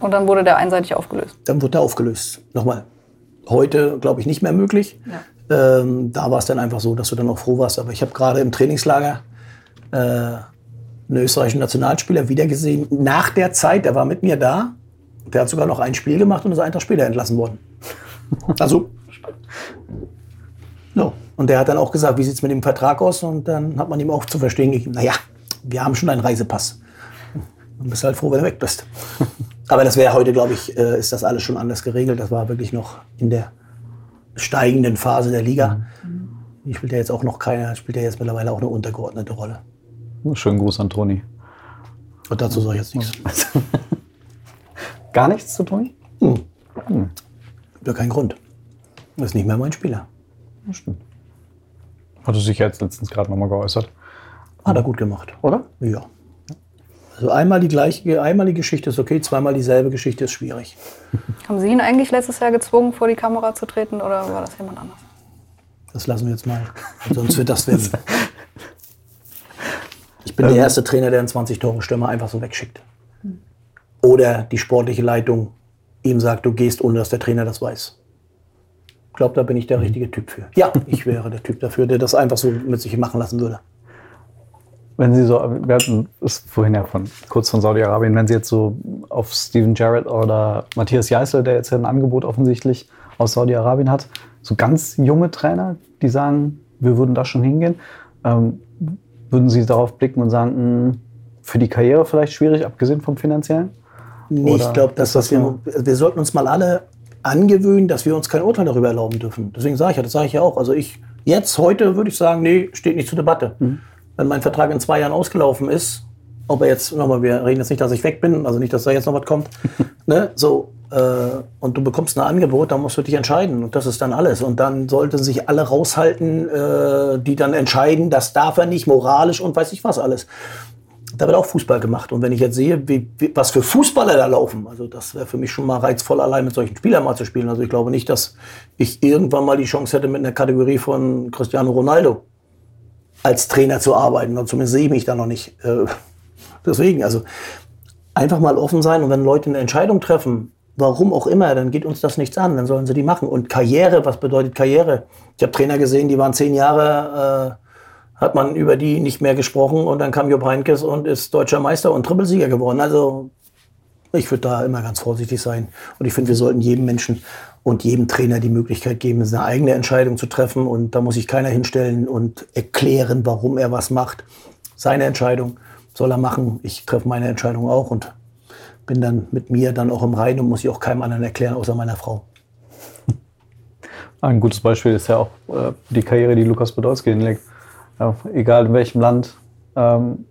Und dann wurde der einseitig aufgelöst? Dann wurde der aufgelöst. Nochmal. Heute, glaube ich, nicht mehr möglich. Ja. Ähm, da war es dann einfach so, dass du dann auch froh warst. Aber ich habe gerade im Trainingslager äh, einen österreichischen Nationalspieler wiedergesehen. Nach der Zeit, der war mit mir da. Der hat sogar noch ein Spiel gemacht und ist einen Tag später entlassen worden. Also. No. Und der hat dann auch gesagt, wie sieht es mit dem Vertrag aus? Und dann hat man ihm auch zu verstehen gegeben, naja, wir haben schon einen Reisepass. Du bist halt froh, wenn du weg bist. Aber das wäre heute, glaube ich, äh, ist das alles schon anders geregelt. Das war wirklich noch in der steigenden Phase der Liga. Die spielt ja jetzt auch noch keiner, spielt ja jetzt mittlerweile auch eine untergeordnete Rolle. Schönen Gruß an Toni. Und dazu sage ich jetzt nichts. Gar nichts zu Toni? Hm. Hm. Ja, kein Grund. Das ist nicht mehr mein Spieler. Das stimmt. Hat er sich jetzt letztens gerade nochmal geäußert? Hat er gut gemacht. Oder? Ja. Also einmal die gleiche, einmal die Geschichte ist okay, zweimal dieselbe Geschichte ist schwierig. Haben Sie ihn eigentlich letztes Jahr gezwungen, vor die Kamera zu treten oder war das jemand anders? Das lassen wir jetzt mal. Sonst wird das werden. Ich bin der ähm. erste Trainer, der einen 20-Tore-Stürmer einfach so wegschickt. Oder die sportliche Leitung ihm sagt, du gehst, ohne dass der Trainer das weiß. Ich glaube, da bin ich der richtige Typ für. Ja, ich wäre der Typ dafür, der das einfach so mit sich machen lassen würde wenn Sie so, wir hatten es vorhin ja von, kurz von Saudi-Arabien, wenn Sie jetzt so auf Steven Jarrett oder Matthias Jeißel, der jetzt ein Angebot offensichtlich aus Saudi-Arabien hat, so ganz junge Trainer, die sagen, wir würden da schon hingehen, ähm, würden Sie darauf blicken und sagen, mh, hm, für die Karriere vielleicht schwierig, abgesehen vom finanziellen? Nee, ich glaube, dass das wir, wir sollten uns mal alle angewöhnen, dass wir uns kein Urteil darüber erlauben dürfen. Deswegen sage ich ja, das sage ich ja auch. Also ich jetzt heute würde ich sagen, nee, steht nicht zur Debatte. Mhm wenn mein Vertrag in zwei Jahren ausgelaufen ist, ob er jetzt, nochmal, wir reden jetzt nicht, dass ich weg bin, also nicht, dass da jetzt noch was kommt, ne, so, äh, und du bekommst ein Angebot, dann musst du dich entscheiden und das ist dann alles. Und dann sollten sich alle raushalten, äh, die dann entscheiden, das darf er nicht, moralisch und weiß ich was alles. Da wird auch Fußball gemacht. Und wenn ich jetzt sehe, wie, wie, was für Fußballer da laufen, also das wäre für mich schon mal reizvoll, allein mit solchen Spielern mal zu spielen. Also ich glaube nicht, dass ich irgendwann mal die Chance hätte mit einer Kategorie von Cristiano Ronaldo als Trainer zu arbeiten. Und zumindest sehe ich mich da noch nicht. Äh, deswegen, also einfach mal offen sein und wenn Leute eine Entscheidung treffen, warum auch immer, dann geht uns das nichts an, dann sollen sie die machen. Und Karriere, was bedeutet Karriere? Ich habe Trainer gesehen, die waren zehn Jahre, äh, hat man über die nicht mehr gesprochen und dann kam Jupp Heynckes und ist deutscher Meister und Trippelsieger geworden. Also ich würde da immer ganz vorsichtig sein. Und ich finde, wir sollten jedem Menschen und jedem Trainer die Möglichkeit geben, eine eigene Entscheidung zu treffen. Und da muss sich keiner hinstellen und erklären, warum er was macht. Seine Entscheidung soll er machen. Ich treffe meine Entscheidung auch und bin dann mit mir dann auch im Reinen und muss ich auch keinem anderen erklären, außer meiner Frau. Ein gutes Beispiel ist ja auch äh, die Karriere, die Lukas Podolski hinlegt. Egal in welchem Land, ähm,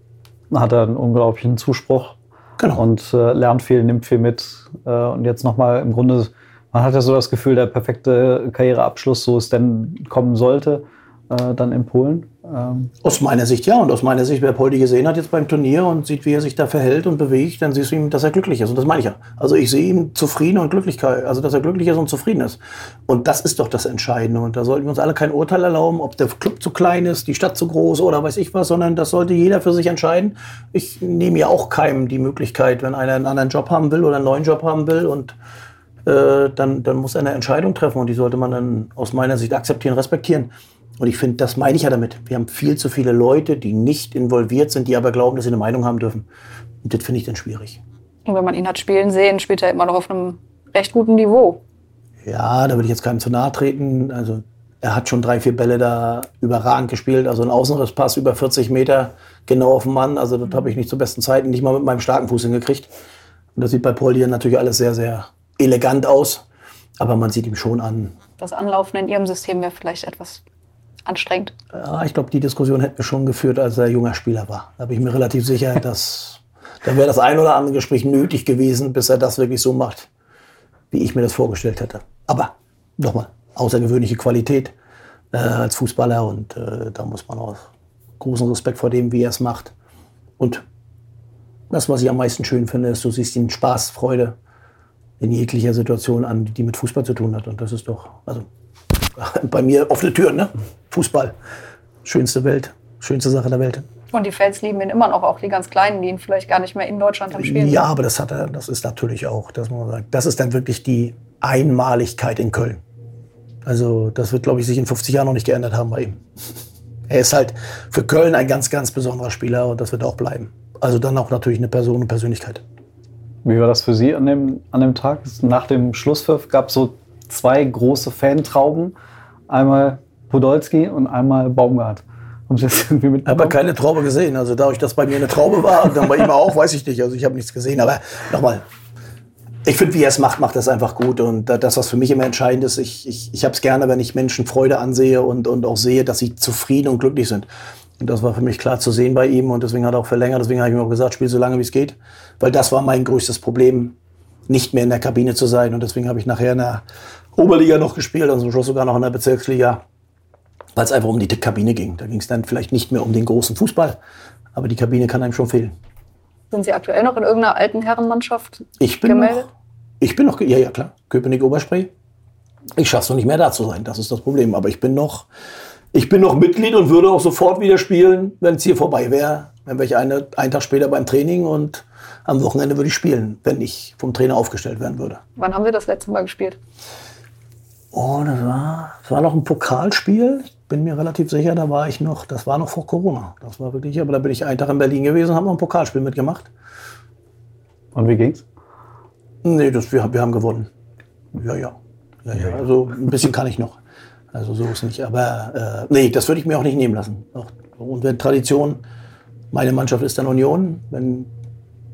hat er einen unglaublichen Zuspruch genau. und äh, lernt viel, nimmt viel mit. Äh, und jetzt nochmal im Grunde man hat ja so das Gefühl, der perfekte Karriereabschluss, so es denn kommen sollte, äh, dann in Polen. Ähm. Aus meiner Sicht ja. Und aus meiner Sicht, wer Poldi gesehen hat jetzt beim Turnier und sieht, wie er sich da verhält und bewegt, dann siehst du ihm, dass er glücklich ist. Und das meine ich ja. Also ich sehe ihn zufrieden und Glücklichkeit, also dass er glücklich ist und zufrieden ist. Und das ist doch das Entscheidende. Und da sollten wir uns alle kein Urteil erlauben, ob der Club zu klein ist, die Stadt zu groß oder weiß ich was, sondern das sollte jeder für sich entscheiden. Ich nehme ja auch keinem die Möglichkeit, wenn einer einen anderen Job haben will oder einen neuen Job haben will und äh, dann, dann muss er eine Entscheidung treffen und die sollte man dann aus meiner Sicht akzeptieren, respektieren. Und ich finde, das meine ich ja damit. Wir haben viel zu viele Leute, die nicht involviert sind, die aber glauben, dass sie eine Meinung haben dürfen. Und das finde ich dann schwierig. Und wenn man ihn hat spielen sehen, spielt er immer noch auf einem recht guten Niveau. Ja, da würde ich jetzt keinem zu nahe treten. Also er hat schon drei, vier Bälle da überragend gespielt. Also ein Außenrisspass über 40 Meter genau auf den Mann. Also das habe ich nicht zu besten Zeiten nicht mal mit meinem starken Fuß hingekriegt. Und das sieht bei Paul hier natürlich alles sehr, sehr elegant aus, aber man sieht ihm schon an. Das Anlaufen in Ihrem System wäre vielleicht etwas anstrengend? Ja, ich glaube, die Diskussion hätten wir schon geführt, als er junger Spieler war. Da bin ich mir relativ sicher, dass da wäre das ein oder andere Gespräch nötig gewesen, bis er das wirklich so macht, wie ich mir das vorgestellt hätte. Aber nochmal, außergewöhnliche Qualität äh, als Fußballer und äh, da muss man auch großen Respekt vor dem, wie er es macht. Und das, was ich am meisten schön finde, ist, du siehst ihn Spaß, Freude in jeglicher Situation an, die mit Fußball zu tun hat. Und das ist doch, also bei mir offene Türen, ne? Fußball. Schönste Welt, schönste Sache der Welt. Und die Fans lieben ihn immer noch, auch die ganz Kleinen, die ihn vielleicht gar nicht mehr in Deutschland haben spielen. Ja, aber das hat er, das ist natürlich auch, dass man sagt, das ist dann wirklich die Einmaligkeit in Köln. Also das wird, glaube ich, sich in 50 Jahren noch nicht geändert haben bei ihm. Er ist halt für Köln ein ganz, ganz besonderer Spieler und das wird auch bleiben. Also dann auch natürlich eine Person und Persönlichkeit. Wie war das für Sie an dem, an dem Tag? Nach dem Schlusspfiff gab es so zwei große Fantrauben. Einmal Podolski und einmal Baumgart. Haben Sie das irgendwie mit? Ich habe keine Traube gesehen. Also dadurch, dass bei mir eine Traube war und dann bei ihm auch, weiß ich nicht. Also ich habe nichts gesehen. Aber nochmal, ich finde, wie er es macht, macht es einfach gut. Und das, was für mich immer entscheidend ist, ich, ich, ich habe es gerne, wenn ich Menschen Freude ansehe und, und auch sehe, dass sie zufrieden und glücklich sind. Und das war für mich klar zu sehen bei ihm und deswegen hat er auch verlängert. Deswegen habe ich ihm auch gesagt, spiel so lange wie es geht. Weil das war mein größtes Problem, nicht mehr in der Kabine zu sein. Und deswegen habe ich nachher in der Oberliga noch gespielt und zum Schluss sogar noch in der Bezirksliga, weil es einfach um die Kabine ging. Da ging es dann vielleicht nicht mehr um den großen Fußball, aber die Kabine kann einem schon fehlen. Sind Sie aktuell noch in irgendeiner alten Herrenmannschaft ich bin gemeldet? Noch, ich bin noch, ja, ja, klar, Köpenick Oberspray. Ich schaffe es noch nicht mehr da zu sein, das ist das Problem. Aber ich bin noch ich bin noch Mitglied und würde auch sofort wieder spielen, wenn es hier vorbei wäre. Dann wäre ich eine, einen Tag später beim Training und am Wochenende würde ich spielen, wenn ich vom Trainer aufgestellt werden würde. Wann haben Sie das letzte Mal gespielt? Oh, das war, das war noch ein Pokalspiel. Ich bin mir relativ sicher, da war ich noch, das war noch vor Corona. Das war wirklich, aber da bin ich einen Tag in Berlin gewesen und habe noch ein Pokalspiel mitgemacht. Und wie ging's? Nee, das, wir, wir haben gewonnen. Ja, ja. ja, ja. Also ein bisschen kann ich noch. Also so ist nicht. Aber äh, nee, das würde ich mir auch nicht nehmen lassen. Auch, und wenn Tradition, meine Mannschaft ist dann Union, wenn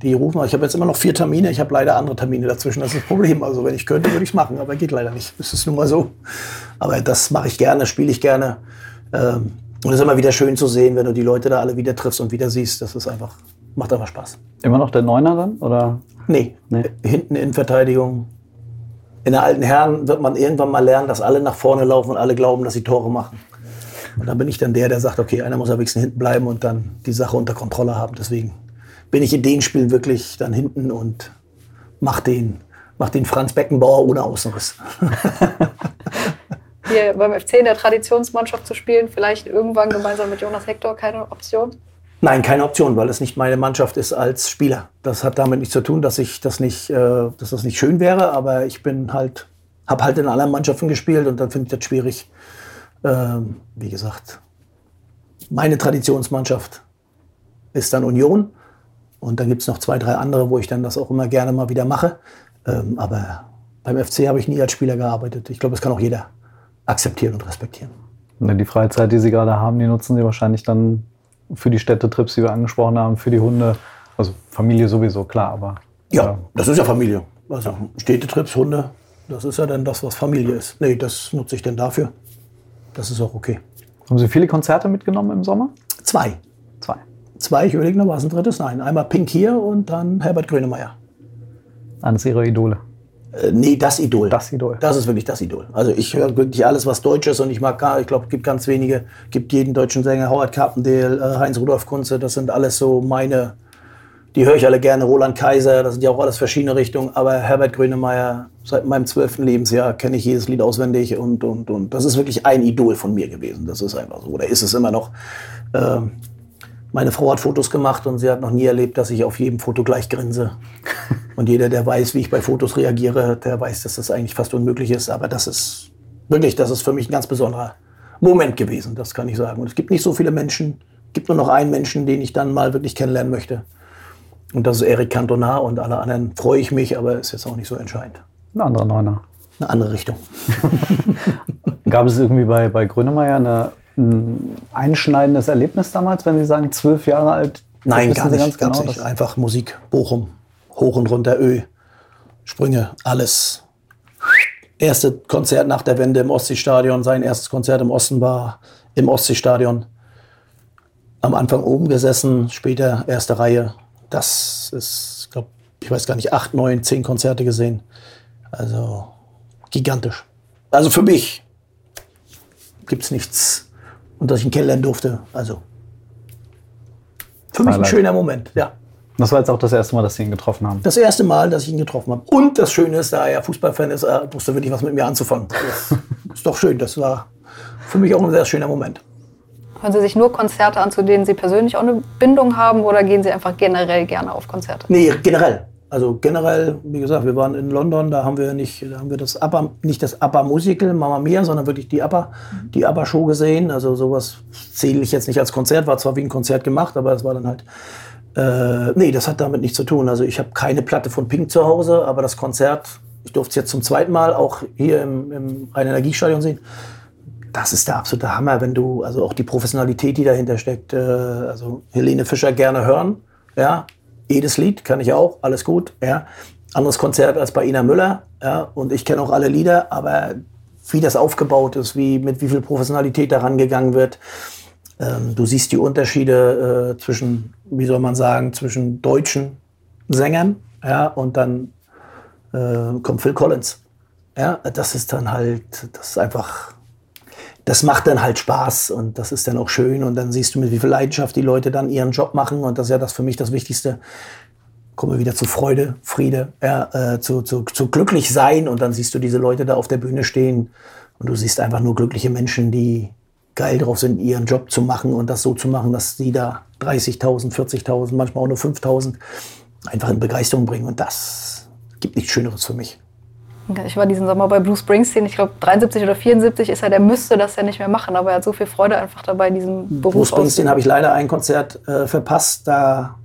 die rufen, ich habe jetzt immer noch vier Termine, ich habe leider andere Termine dazwischen, das ist das Problem. Also wenn ich könnte, würde ich es machen, aber geht leider nicht. Das ist nun mal so. Aber das mache ich gerne, spiele ich gerne. Ähm, und es ist immer wieder schön zu sehen, wenn du die Leute da alle wieder triffst und wieder siehst. Das ist einfach, macht einfach Spaß. Immer noch der Neuner dann? Oder? Nee, nee. hinten in Verteidigung, in der alten Herren wird man irgendwann mal lernen, dass alle nach vorne laufen und alle glauben, dass sie Tore machen. Und dann bin ich dann der, der sagt, okay, einer muss am wenigsten hinten bleiben und dann die Sache unter Kontrolle haben. Deswegen bin ich in den Spielen wirklich dann hinten und mach den, mach den Franz Beckenbauer ohne Außenriss. Hier beim FC in der Traditionsmannschaft zu spielen, vielleicht irgendwann gemeinsam mit Jonas Hector, keine Option? Nein, keine Option, weil es nicht meine Mannschaft ist als Spieler. Das hat damit nichts zu tun, dass ich das nicht, äh, dass das nicht schön wäre, aber ich bin halt, habe halt in anderen Mannschaften gespielt und dann finde ich das schwierig. Ähm, wie gesagt, meine Traditionsmannschaft ist dann Union und dann gibt es noch zwei, drei andere, wo ich dann das auch immer gerne mal wieder mache. Ähm, aber beim FC habe ich nie als Spieler gearbeitet. Ich glaube, das kann auch jeder akzeptieren und respektieren. Die Freizeit, die Sie gerade haben, die nutzen Sie wahrscheinlich dann für die Städtetrips, die wir angesprochen haben, für die Hunde. Also Familie sowieso, klar, aber. Ja, ja. das ist ja Familie. Also Städtetrips, Hunde, das ist ja dann das, was Familie ist. Nee, das nutze ich denn dafür. Das ist auch okay. Haben Sie viele Konzerte mitgenommen im Sommer? Zwei. Zwei. Zwei, ich überlege noch, was ein drittes? Nein, einmal Pink hier und dann Herbert Grönemeyer. Eines Ihrer Idole. Äh, nee, das Idol. Das Idol. Das ist wirklich das Idol. Also ich höre wirklich alles, was Deutsch ist und ich mag gar, ich glaube, es gibt ganz wenige, gibt jeden deutschen Sänger, Howard Carpendale, äh, Heinz-Rudolf Kunze, das sind alles so meine, die höre ich alle gerne, Roland Kaiser, das sind ja auch alles verschiedene Richtungen, aber Herbert Grönemeyer, seit meinem zwölften Lebensjahr kenne ich jedes Lied auswendig und, und, und das ist wirklich ein Idol von mir gewesen. Das ist einfach so, oder ist es immer noch. Ähm, meine Frau hat Fotos gemacht und sie hat noch nie erlebt, dass ich auf jedem Foto gleich grinse. Und jeder, der weiß, wie ich bei Fotos reagiere, der weiß, dass das eigentlich fast unmöglich ist. Aber das ist wirklich, das ist für mich ein ganz besonderer Moment gewesen, das kann ich sagen. Und es gibt nicht so viele Menschen, es gibt nur noch einen Menschen, den ich dann mal wirklich kennenlernen möchte. Und das ist Eric Cantona und alle anderen freue ich mich, aber ist jetzt auch nicht so entscheidend. Ein anderer Neuner. Eine andere Richtung. Gab es irgendwie bei, bei Grönemeyer eine ein einschneidendes Erlebnis damals, wenn Sie sagen, zwölf Jahre alt? Nein, gar nicht. Ganz genau, nicht. Einfach Musik, Bochum, hoch und runter, Ö, Sprünge, alles. erste Konzert nach der Wende im Ostseestadion. Sein erstes Konzert im Osten war im Ostseestadion. Am Anfang oben gesessen, später erste Reihe. Das ist, glaub, ich weiß gar nicht, acht, neun, zehn Konzerte gesehen. Also gigantisch. Also für mich gibt es nichts, und dass ich ihn kennenlernen durfte. Also für mich ein schöner Moment, ja. Das war jetzt auch das erste Mal, dass Sie ihn getroffen haben. Das erste Mal, dass ich ihn getroffen habe. Und das Schöne ist, da er Fußballfan ist, er wusste wirklich was mit mir anzufangen. Das ist doch schön. Das war für mich auch ein sehr schöner Moment. Hören Sie sich nur Konzerte an, zu denen Sie persönlich auch eine Bindung haben oder gehen Sie einfach generell gerne auf Konzerte? Nee, generell. Also generell, wie gesagt, wir waren in London, da haben wir nicht, da haben wir das ABBA, nicht das ABBA Musical, Mama Mia, sondern wirklich die ABBA, die ABBA Show gesehen. Also sowas zähle ich jetzt nicht als Konzert, war zwar wie ein Konzert gemacht, aber es war dann halt äh, nee, das hat damit nichts zu tun. Also ich habe keine Platte von Pink zu Hause, aber das Konzert, ich durfte es jetzt zum zweiten Mal auch hier im, im Rhein-Energiestadion sehen. Das ist der absolute Hammer, wenn du, also auch die Professionalität, die dahinter steckt, äh, also Helene Fischer gerne hören, ja, jedes Lied kann ich auch, alles gut, ja. Anderes Konzert als bei Ina Müller, ja, und ich kenne auch alle Lieder, aber wie das aufgebaut ist, wie, mit wie viel Professionalität daran gegangen wird, ähm, du siehst die Unterschiede äh, zwischen, wie soll man sagen, zwischen deutschen Sängern ja, und dann äh, kommt Phil Collins. Ja, das ist dann halt, das ist einfach, das macht dann halt Spaß und das ist dann auch schön und dann siehst du, mit wie viel Leidenschaft die Leute dann ihren Job machen und das ist ja das für mich das Wichtigste. Kommen wir wieder zu Freude, Friede, äh, zu, zu, zu glücklich sein und dann siehst du diese Leute da auf der Bühne stehen und du siehst einfach nur glückliche Menschen, die, geil drauf sind, ihren Job zu machen und das so zu machen, dass sie da 30.000, 40.000, manchmal auch nur 5.000 einfach in Begeisterung bringen. Und das gibt nichts Schöneres für mich. Ich war diesen Sommer bei Bruce Springsteen, ich glaube 73 oder 74 ist er, der müsste das ja nicht mehr machen, aber er hat so viel Freude einfach dabei, diesen Beruf Bruce Springsteen habe ich leider ein Konzert äh, verpasst, da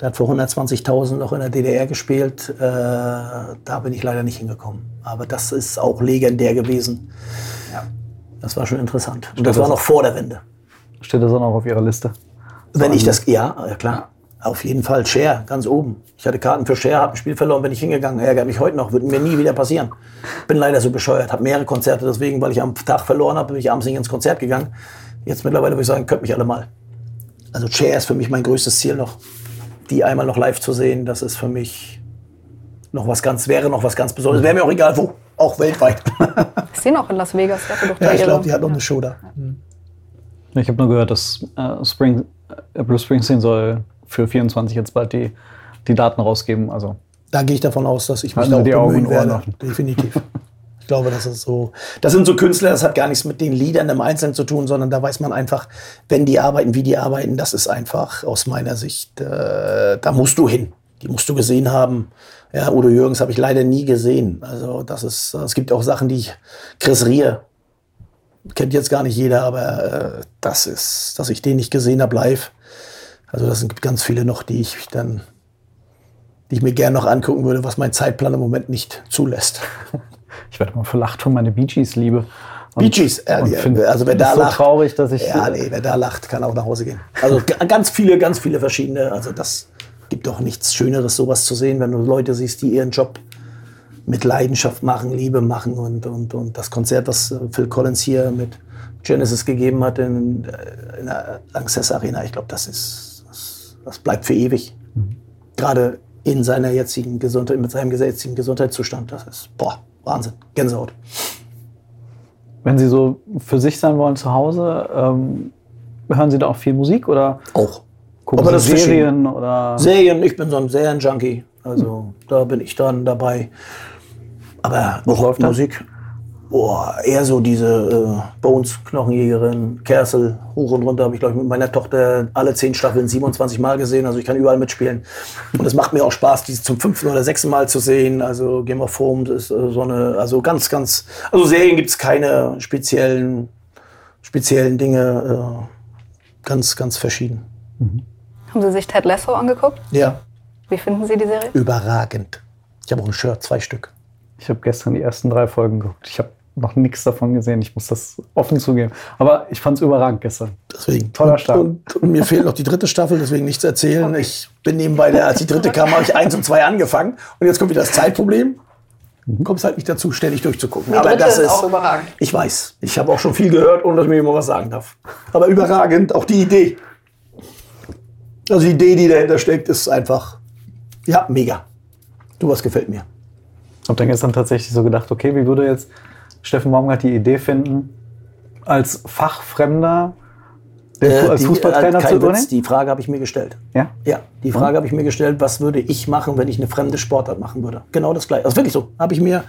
der hat für 120.000 noch in der DDR gespielt. Äh, da bin ich leider nicht hingekommen. Aber das ist auch legendär gewesen. Ja. Das war schon interessant. Und das, das war noch vor der Wende. Steht das auch noch auf Ihrer Liste? Wenn ich das, ja, ja klar. Auf jeden Fall. Share, ganz oben. Ich hatte Karten für Share, habe ein Spiel verloren, bin ich hingegangen. Ärgert mich heute noch, würde mir nie wieder passieren. Bin leider so bescheuert, habe mehrere Konzerte, deswegen, weil ich am Tag verloren habe, bin ich abends nicht ins Konzert gegangen. Jetzt mittlerweile würde ich sagen, könnt mich alle mal. Also Share ist für mich mein größtes Ziel noch. Die einmal noch live zu sehen, das ist für mich noch was ganz, wäre noch was ganz Besonderes. Wäre mir auch egal wo auch weltweit. Ist sie noch in Las Vegas? Ja, ich glaube, die hat noch eine Show da. Ich habe nur gehört, dass äh, Spring, äh, Bruce Springsteen soll für 24 jetzt bald die, die Daten rausgeben. Also da gehe ich davon aus, dass ich mich da auch bemühen werde. Definitiv. Ich glaube, das ist so. Das sind so Künstler, das hat gar nichts mit den Liedern im Einzelnen zu tun, sondern da weiß man einfach, wenn die arbeiten, wie die arbeiten, das ist einfach aus meiner Sicht, äh, da musst du hin. Die musst du gesehen haben. Ja, Udo Jürgens habe ich leider nie gesehen. Also das ist, es gibt auch Sachen, die ich, Chris Rier, kennt jetzt gar nicht jeder, aber äh, das ist, dass ich den nicht gesehen habe live. Also das sind ganz viele noch, die ich dann, die ich mir gerne noch angucken würde, was mein Zeitplan im Moment nicht zulässt. Ich werde mal verlacht von meine Bee Gees liebe. Bee Gees, äh, also wer da so lacht, traurig, dass ich ja, nee, wer da lacht, kann auch nach Hause gehen. Also ganz viele, ganz viele verschiedene. Also das gibt doch nichts Schöneres, sowas zu sehen, wenn du Leute siehst, die ihren Job mit Leidenschaft machen, Liebe machen und, und, und das Konzert, das äh, Phil Collins hier mit Genesis gegeben hat in, äh, in der Lanxess Arena, ich glaube, das ist, das, das, bleibt für ewig. Mhm. Gerade in seiner jetzigen Gesundheit, mit seinem jetzigen Gesundheitszustand, das ist, boah, Wahnsinn, Gänsehaut. Wenn Sie so für sich sein wollen zu Hause, ähm, hören Sie da auch viel Musik oder? Auch. Gucken Aber Sie Serien oder? Serien, ich bin so ein Serienjunkie. Also hm. da bin ich dann dabei. Aber auch Musik. Oh, eher so diese äh, Bones, Knochenjägerin, Kersel, hoch und runter habe ich, glaube ich, mit meiner Tochter alle zehn Staffeln 27 Mal gesehen. Also ich kann überall mitspielen. Und es macht mir auch Spaß, diese zum fünften oder sechsten Mal zu sehen. Also Game of Thrones ist äh, so eine, also ganz, ganz, also Serien gibt es keine speziellen, speziellen Dinge. Äh, ganz, ganz verschieden. Mhm. Haben Sie sich Ted Lasso angeguckt? Ja. Wie finden Sie die Serie? Überragend. Ich habe auch ein Shirt, zwei Stück. Ich habe gestern die ersten drei Folgen geguckt. Ich habe noch nichts davon gesehen. Ich muss das offen zugeben. Aber ich fand es überragend gestern. Deswegen. Toller Start. Und, und, mir fehlt noch die dritte Staffel, deswegen nichts erzählen. Ich bin nebenbei, der, als die dritte kam, habe ich eins und zwei angefangen. Und jetzt kommt wieder das Zeitproblem. mhm. kommst halt nicht dazu, ständig durchzugucken. Die aber das ist auch überragend. Ich weiß. Ich habe auch schon viel gehört, ohne dass ich mir immer was sagen darf. Aber überragend, auch die Idee. Also die Idee, die dahinter steckt, ist einfach, ja, mega. Du, was gefällt mir. Ich habe dann gestern tatsächlich so gedacht, okay, wie würde jetzt Steffen Baumgart die Idee finden, als Fachfremder den, äh, als Fußballtrainer äh, zu übernehmen? Die Frage habe ich mir gestellt. Ja? Ja, die Frage mhm. habe ich mir gestellt, was würde ich machen, wenn ich eine fremde Sportart machen würde? Genau das gleiche. Also wirklich so. Habe ich mir.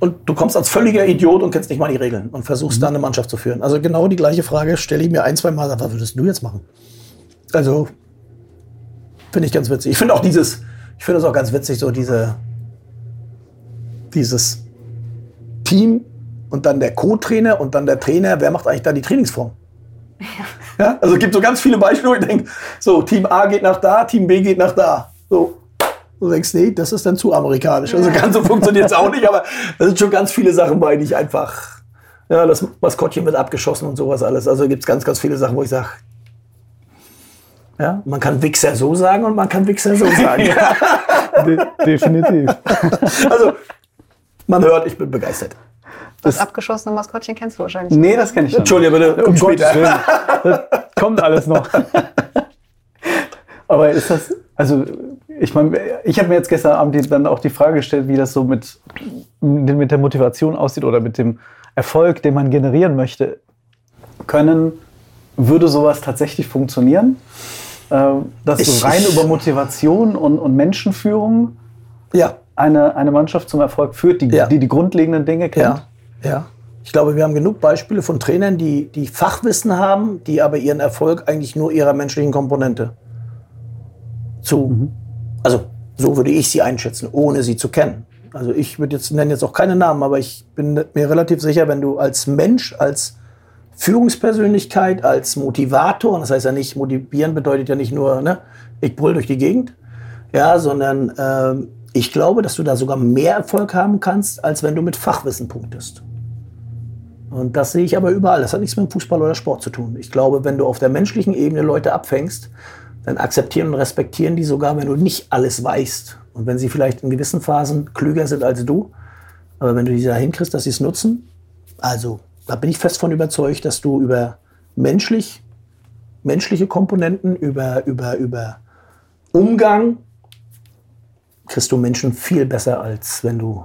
Und du kommst als völliger Idiot und kennst nicht mal die Regeln und versuchst mhm. dann eine Mannschaft zu führen. Also genau die gleiche Frage stelle ich mir ein, zwei Mal. Was würdest du jetzt machen? Also finde ich ganz witzig. Ich finde auch dieses, ich finde es auch ganz witzig, so diese, dieses Team und dann der Co-Trainer und dann der Trainer. Wer macht eigentlich da die Trainingsform? Ja. ja. Also es gibt so ganz viele Beispiele, wo ich denke, so Team A geht nach da, Team B geht nach da. So. Du denkst, nee, das ist dann zu amerikanisch. Also ganz so funktioniert es auch nicht, aber da sind schon ganz viele Sachen bei, die ich einfach, ja, das Maskottchen wird abgeschossen und sowas alles. Also gibt es ganz, ganz viele Sachen, wo ich sage, ja, man kann Wichser so sagen und man kann Wichser so sagen. De definitiv. Also, man hört, ich bin begeistert. Das abgeschossene Maskottchen kennst du wahrscheinlich. Nee, das kenne ich nicht. Entschuldige bitte, um später. Das kommt alles noch. Aber ist das, also ich meine, ich habe mir jetzt gestern Abend dann auch die Frage gestellt, wie das so mit, mit der Motivation aussieht oder mit dem Erfolg, den man generieren möchte. Können, würde sowas tatsächlich funktionieren? Äh, dass ich, so rein über Motivation und, und Menschenführung ja. Eine, eine Mannschaft zum Erfolg führt, die, ja. die die grundlegenden Dinge kennt? Ja. ja. Ich glaube, wir haben genug Beispiele von Trainern, die, die Fachwissen haben, die aber ihren Erfolg eigentlich nur ihrer menschlichen Komponente zu. Mhm. Also, so würde ich sie einschätzen, ohne sie zu kennen. Also, ich würde jetzt nenne jetzt auch keine Namen, aber ich bin mir relativ sicher, wenn du als Mensch, als Führungspersönlichkeit als Motivator, das heißt ja nicht, motivieren bedeutet ja nicht nur, ne, ich brüll durch die Gegend, ja, sondern äh, ich glaube, dass du da sogar mehr Erfolg haben kannst, als wenn du mit Fachwissen punktest. Und das sehe ich aber überall. Das hat nichts mit Fußball oder Sport zu tun. Ich glaube, wenn du auf der menschlichen Ebene Leute abfängst, dann akzeptieren und respektieren die sogar, wenn du nicht alles weißt. Und wenn sie vielleicht in gewissen Phasen klüger sind als du. Aber wenn du die da hinkriegst, dass sie es nutzen, also da bin ich fest von überzeugt, dass du über menschlich, menschliche Komponenten, über, über, über Umgang, kriegst du Menschen viel besser, als wenn du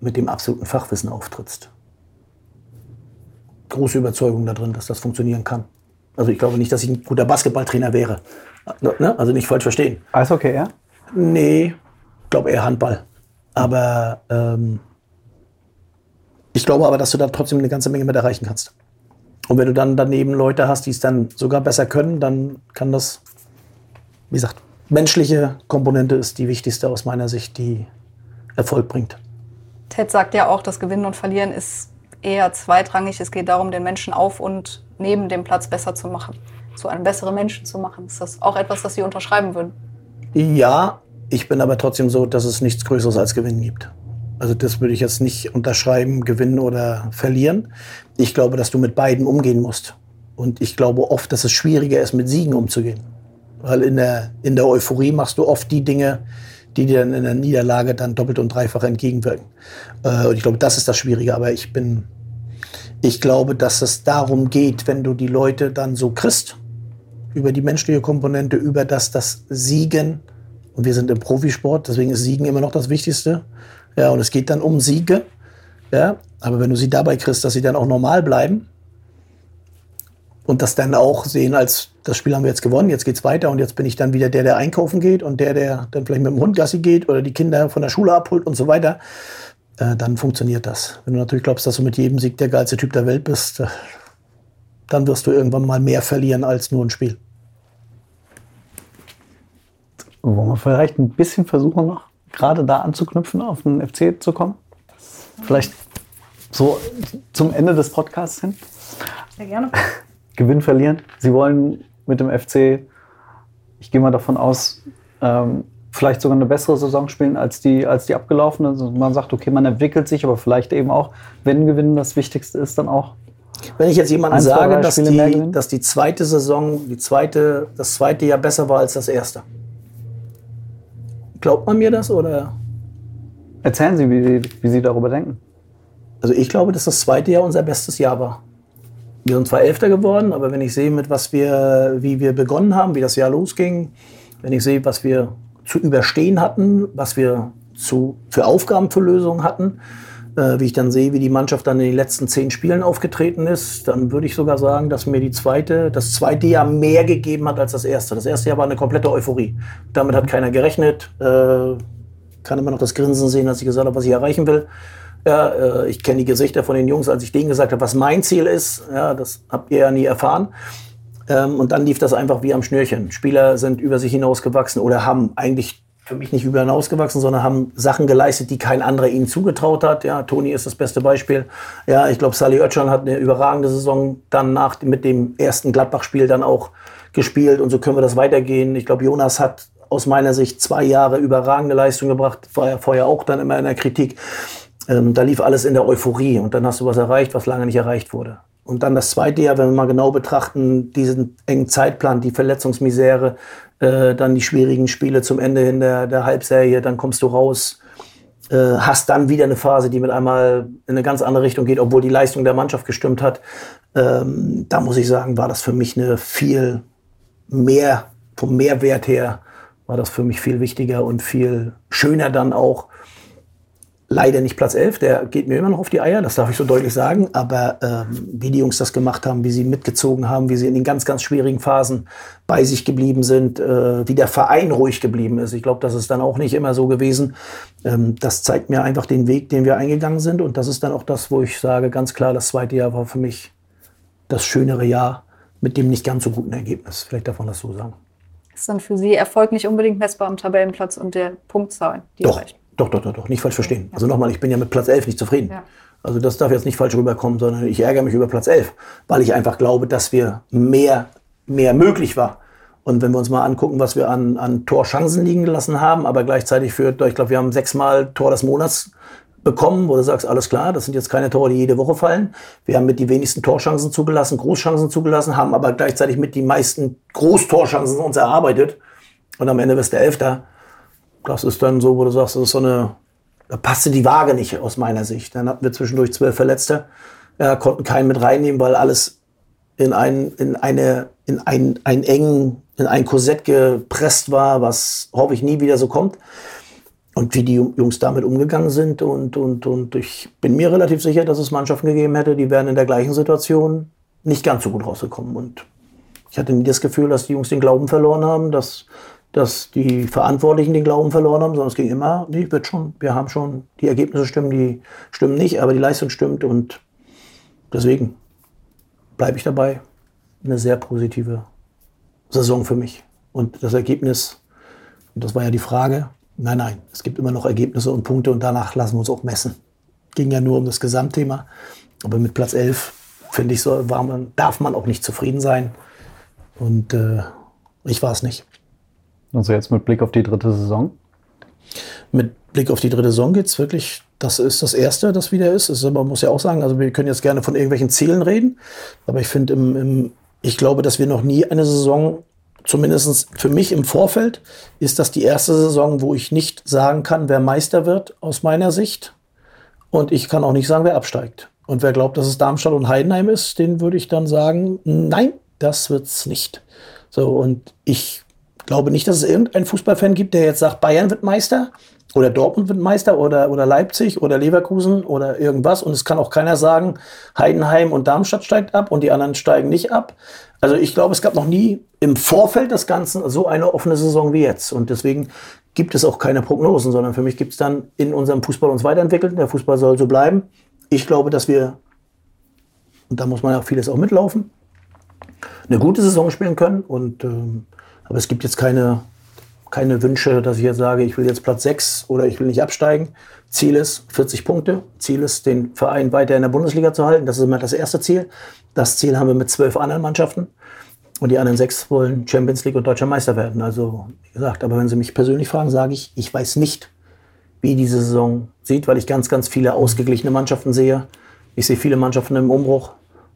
mit dem absoluten Fachwissen auftrittst. Große Überzeugung da drin, dass das funktionieren kann. Also ich glaube nicht, dass ich ein guter Basketballtrainer wäre. Ne? Also nicht falsch verstehen. Alles okay, ja? Nee, ich glaube eher Handball. Aber ähm, ich glaube aber, dass du da trotzdem eine ganze Menge mit erreichen kannst. Und wenn du dann daneben Leute hast, die es dann sogar besser können, dann kann das, wie gesagt, menschliche Komponente ist die wichtigste aus meiner Sicht, die Erfolg bringt. Ted sagt ja auch, das Gewinnen und Verlieren ist eher zweitrangig. Es geht darum, den Menschen auf und neben dem Platz besser zu machen, zu einem besseren Menschen zu machen. Ist das auch etwas, das Sie unterschreiben würden? Ja, ich bin aber trotzdem so, dass es nichts Größeres als Gewinnen gibt. Also das würde ich jetzt nicht unterschreiben, gewinnen oder verlieren. Ich glaube, dass du mit beiden umgehen musst. Und ich glaube oft, dass es schwieriger ist, mit Siegen umzugehen. Weil in der, in der Euphorie machst du oft die Dinge, die dir dann in der Niederlage dann doppelt und dreifach entgegenwirken. Äh, und ich glaube, das ist das Schwierige. Aber ich bin, ich glaube, dass es darum geht, wenn du die Leute dann so kriegst, über die menschliche Komponente, über das, das Siegen, und wir sind im Profisport, deswegen ist Siegen immer noch das Wichtigste, ja, und es geht dann um Siege. Ja, aber wenn du sie dabei kriegst, dass sie dann auch normal bleiben und das dann auch sehen als, das Spiel haben wir jetzt gewonnen, jetzt geht's weiter und jetzt bin ich dann wieder der, der einkaufen geht und der, der dann vielleicht mit dem Hund Gassi geht oder die Kinder von der Schule abholt und so weiter, äh, dann funktioniert das. Wenn du natürlich glaubst, dass du mit jedem Sieg der geilste Typ der Welt bist, äh, dann wirst du irgendwann mal mehr verlieren als nur ein Spiel. Wollen wir vielleicht ein bisschen versuchen noch gerade da anzuknüpfen, auf den FC zu kommen? Vielleicht so zum Ende des Podcasts hin? Sehr gerne. Gewinn verlieren. Sie wollen mit dem FC, ich gehe mal davon aus, ähm, vielleicht sogar eine bessere Saison spielen als die, als die abgelaufene. Also man sagt, okay, man entwickelt sich, aber vielleicht eben auch, wenn Gewinnen das Wichtigste ist, dann auch. Wenn ich jetzt jemandem sage, dass die, dass die zweite Saison, die zweite, das zweite Jahr besser war als das erste. Glaubt man mir das oder? Erzählen Sie, wie, wie Sie darüber denken. Also ich glaube, dass das zweite Jahr unser bestes Jahr war. Wir sind zwar Elfter geworden, aber wenn ich sehe, mit was wir, wie wir begonnen haben, wie das Jahr losging, wenn ich sehe, was wir zu überstehen hatten, was wir zu, für Aufgaben, für Lösungen hatten, äh, wie ich dann sehe, wie die Mannschaft dann in den letzten zehn Spielen aufgetreten ist, dann würde ich sogar sagen, dass mir die zweite, das zweite Jahr mehr gegeben hat als das erste. Das erste Jahr war eine komplette Euphorie. Damit hat keiner gerechnet. Äh, kann immer noch das Grinsen sehen, als ich gesagt habe, was ich erreichen will. Ja, äh, ich kenne die Gesichter von den Jungs, als ich denen gesagt habe, was mein Ziel ist. Ja, das habt ihr ja nie erfahren. Ähm, und dann lief das einfach wie am Schnürchen. Spieler sind über sich hinausgewachsen oder haben eigentlich für mich nicht über hinausgewachsen, sondern haben Sachen geleistet, die kein anderer ihnen zugetraut hat. Ja, Toni ist das beste Beispiel. Ja, ich glaube, Sally Oetschan hat eine überragende Saison dann nach mit dem ersten Gladbach-Spiel dann auch gespielt und so können wir das weitergehen. Ich glaube, Jonas hat aus meiner Sicht zwei Jahre überragende Leistung gebracht, war ja vorher auch dann immer in der Kritik. Ähm, da lief alles in der Euphorie und dann hast du was erreicht, was lange nicht erreicht wurde. Und dann das zweite Jahr, wenn wir mal genau betrachten, diesen engen Zeitplan, die Verletzungsmisere, äh, dann die schwierigen Spiele zum Ende in der, der Halbserie, dann kommst du raus, äh, hast dann wieder eine Phase, die mit einmal in eine ganz andere Richtung geht, obwohl die Leistung der Mannschaft gestimmt hat. Ähm, da muss ich sagen, war das für mich eine viel mehr, vom Mehrwert her, war das für mich viel wichtiger und viel schöner dann auch, leider nicht Platz 11, der geht mir immer noch auf die Eier, das darf ich so deutlich sagen. Aber ähm, wie die Jungs das gemacht haben, wie sie mitgezogen haben, wie sie in den ganz, ganz schwierigen Phasen bei sich geblieben sind, äh, wie der Verein ruhig geblieben ist. Ich glaube, das ist dann auch nicht immer so gewesen. Ähm, das zeigt mir einfach den Weg, den wir eingegangen sind. Und das ist dann auch das, wo ich sage, ganz klar, das zweite Jahr war für mich das schönere Jahr mit dem nicht ganz so guten Ergebnis. Vielleicht darf man das so sagen. Ist dann für Sie Erfolg nicht unbedingt messbar am Tabellenplatz und der Punktzahl, die Doch. erreicht? Doch, doch, doch, doch, nicht falsch verstehen. Also nochmal, ich bin ja mit Platz 11 nicht zufrieden. Ja. Also das darf jetzt nicht falsch rüberkommen, sondern ich ärgere mich über Platz 11, weil ich einfach glaube, dass wir mehr, mehr möglich war. Und wenn wir uns mal angucken, was wir an, an Torchancen liegen gelassen haben, aber gleichzeitig für, ich glaube, wir haben sechsmal Tor des Monats bekommen, wo du sagst, alles klar, das sind jetzt keine Tore, die jede Woche fallen. Wir haben mit die wenigsten Torchancen zugelassen, Großchancen zugelassen, haben aber gleichzeitig mit die meisten Großtorchancen uns erarbeitet. Und am Ende wirst du Elfter das ist dann so, wo du sagst, das ist so eine, da passte die Waage nicht aus meiner Sicht. Dann hatten wir zwischendurch zwölf Verletzte, ja, konnten keinen mit reinnehmen, weil alles in ein, in eine, in ein, ein engen, in ein Korsett gepresst war, was hoffe ich nie wieder so kommt. Und wie die Jungs damit umgegangen sind und, und, und ich bin mir relativ sicher, dass es Mannschaften gegeben hätte, die wären in der gleichen Situation nicht ganz so gut rausgekommen. Und ich hatte nie das Gefühl, dass die Jungs den Glauben verloren haben, dass dass die Verantwortlichen den Glauben verloren haben, sondern es ging immer, nee, wird schon, wir haben schon, die Ergebnisse stimmen, die stimmen nicht, aber die Leistung stimmt und deswegen bleibe ich dabei. Eine sehr positive Saison für mich. Und das Ergebnis, und das war ja die Frage, nein, nein, es gibt immer noch Ergebnisse und Punkte und danach lassen wir uns auch messen. Ging ja nur um das Gesamtthema, aber mit Platz 11, finde ich, so, man, darf man auch nicht zufrieden sein. Und äh, ich war es nicht. Also jetzt mit Blick auf die dritte Saison? Mit Blick auf die dritte Saison geht es wirklich, das ist das Erste, das wieder ist. ist man muss ja auch sagen, also wir können jetzt gerne von irgendwelchen Zielen reden, aber ich finde, im, im, ich glaube, dass wir noch nie eine Saison, zumindest für mich im Vorfeld, ist das die erste Saison, wo ich nicht sagen kann, wer Meister wird, aus meiner Sicht. Und ich kann auch nicht sagen, wer absteigt. Und wer glaubt, dass es Darmstadt und Heidenheim ist, den würde ich dann sagen, nein, das wird's nicht. So, und ich glaube nicht, dass es irgendeinen Fußballfan gibt, der jetzt sagt, Bayern wird Meister oder Dortmund wird Meister oder, oder Leipzig oder Leverkusen oder irgendwas. Und es kann auch keiner sagen, Heidenheim und Darmstadt steigt ab und die anderen steigen nicht ab. Also ich glaube, es gab noch nie im Vorfeld des Ganzen so eine offene Saison wie jetzt. Und deswegen gibt es auch keine Prognosen, sondern für mich gibt es dann in unserem Fußball uns weiterentwickelt. Der Fußball soll so bleiben. Ich glaube, dass wir, und da muss man ja vieles auch mitlaufen, eine gute Saison spielen können. Und ähm, aber es gibt jetzt keine, keine Wünsche, dass ich jetzt sage, ich will jetzt Platz 6 oder ich will nicht absteigen. Ziel ist 40 Punkte. Ziel ist, den Verein weiter in der Bundesliga zu halten. Das ist immer das erste Ziel. Das Ziel haben wir mit zwölf anderen Mannschaften. Und die anderen sechs wollen Champions League und deutscher Meister werden. Also, wie gesagt, aber wenn Sie mich persönlich fragen, sage ich, ich weiß nicht, wie diese Saison sieht, weil ich ganz, ganz viele ausgeglichene Mannschaften sehe. Ich sehe viele Mannschaften im Umbruch.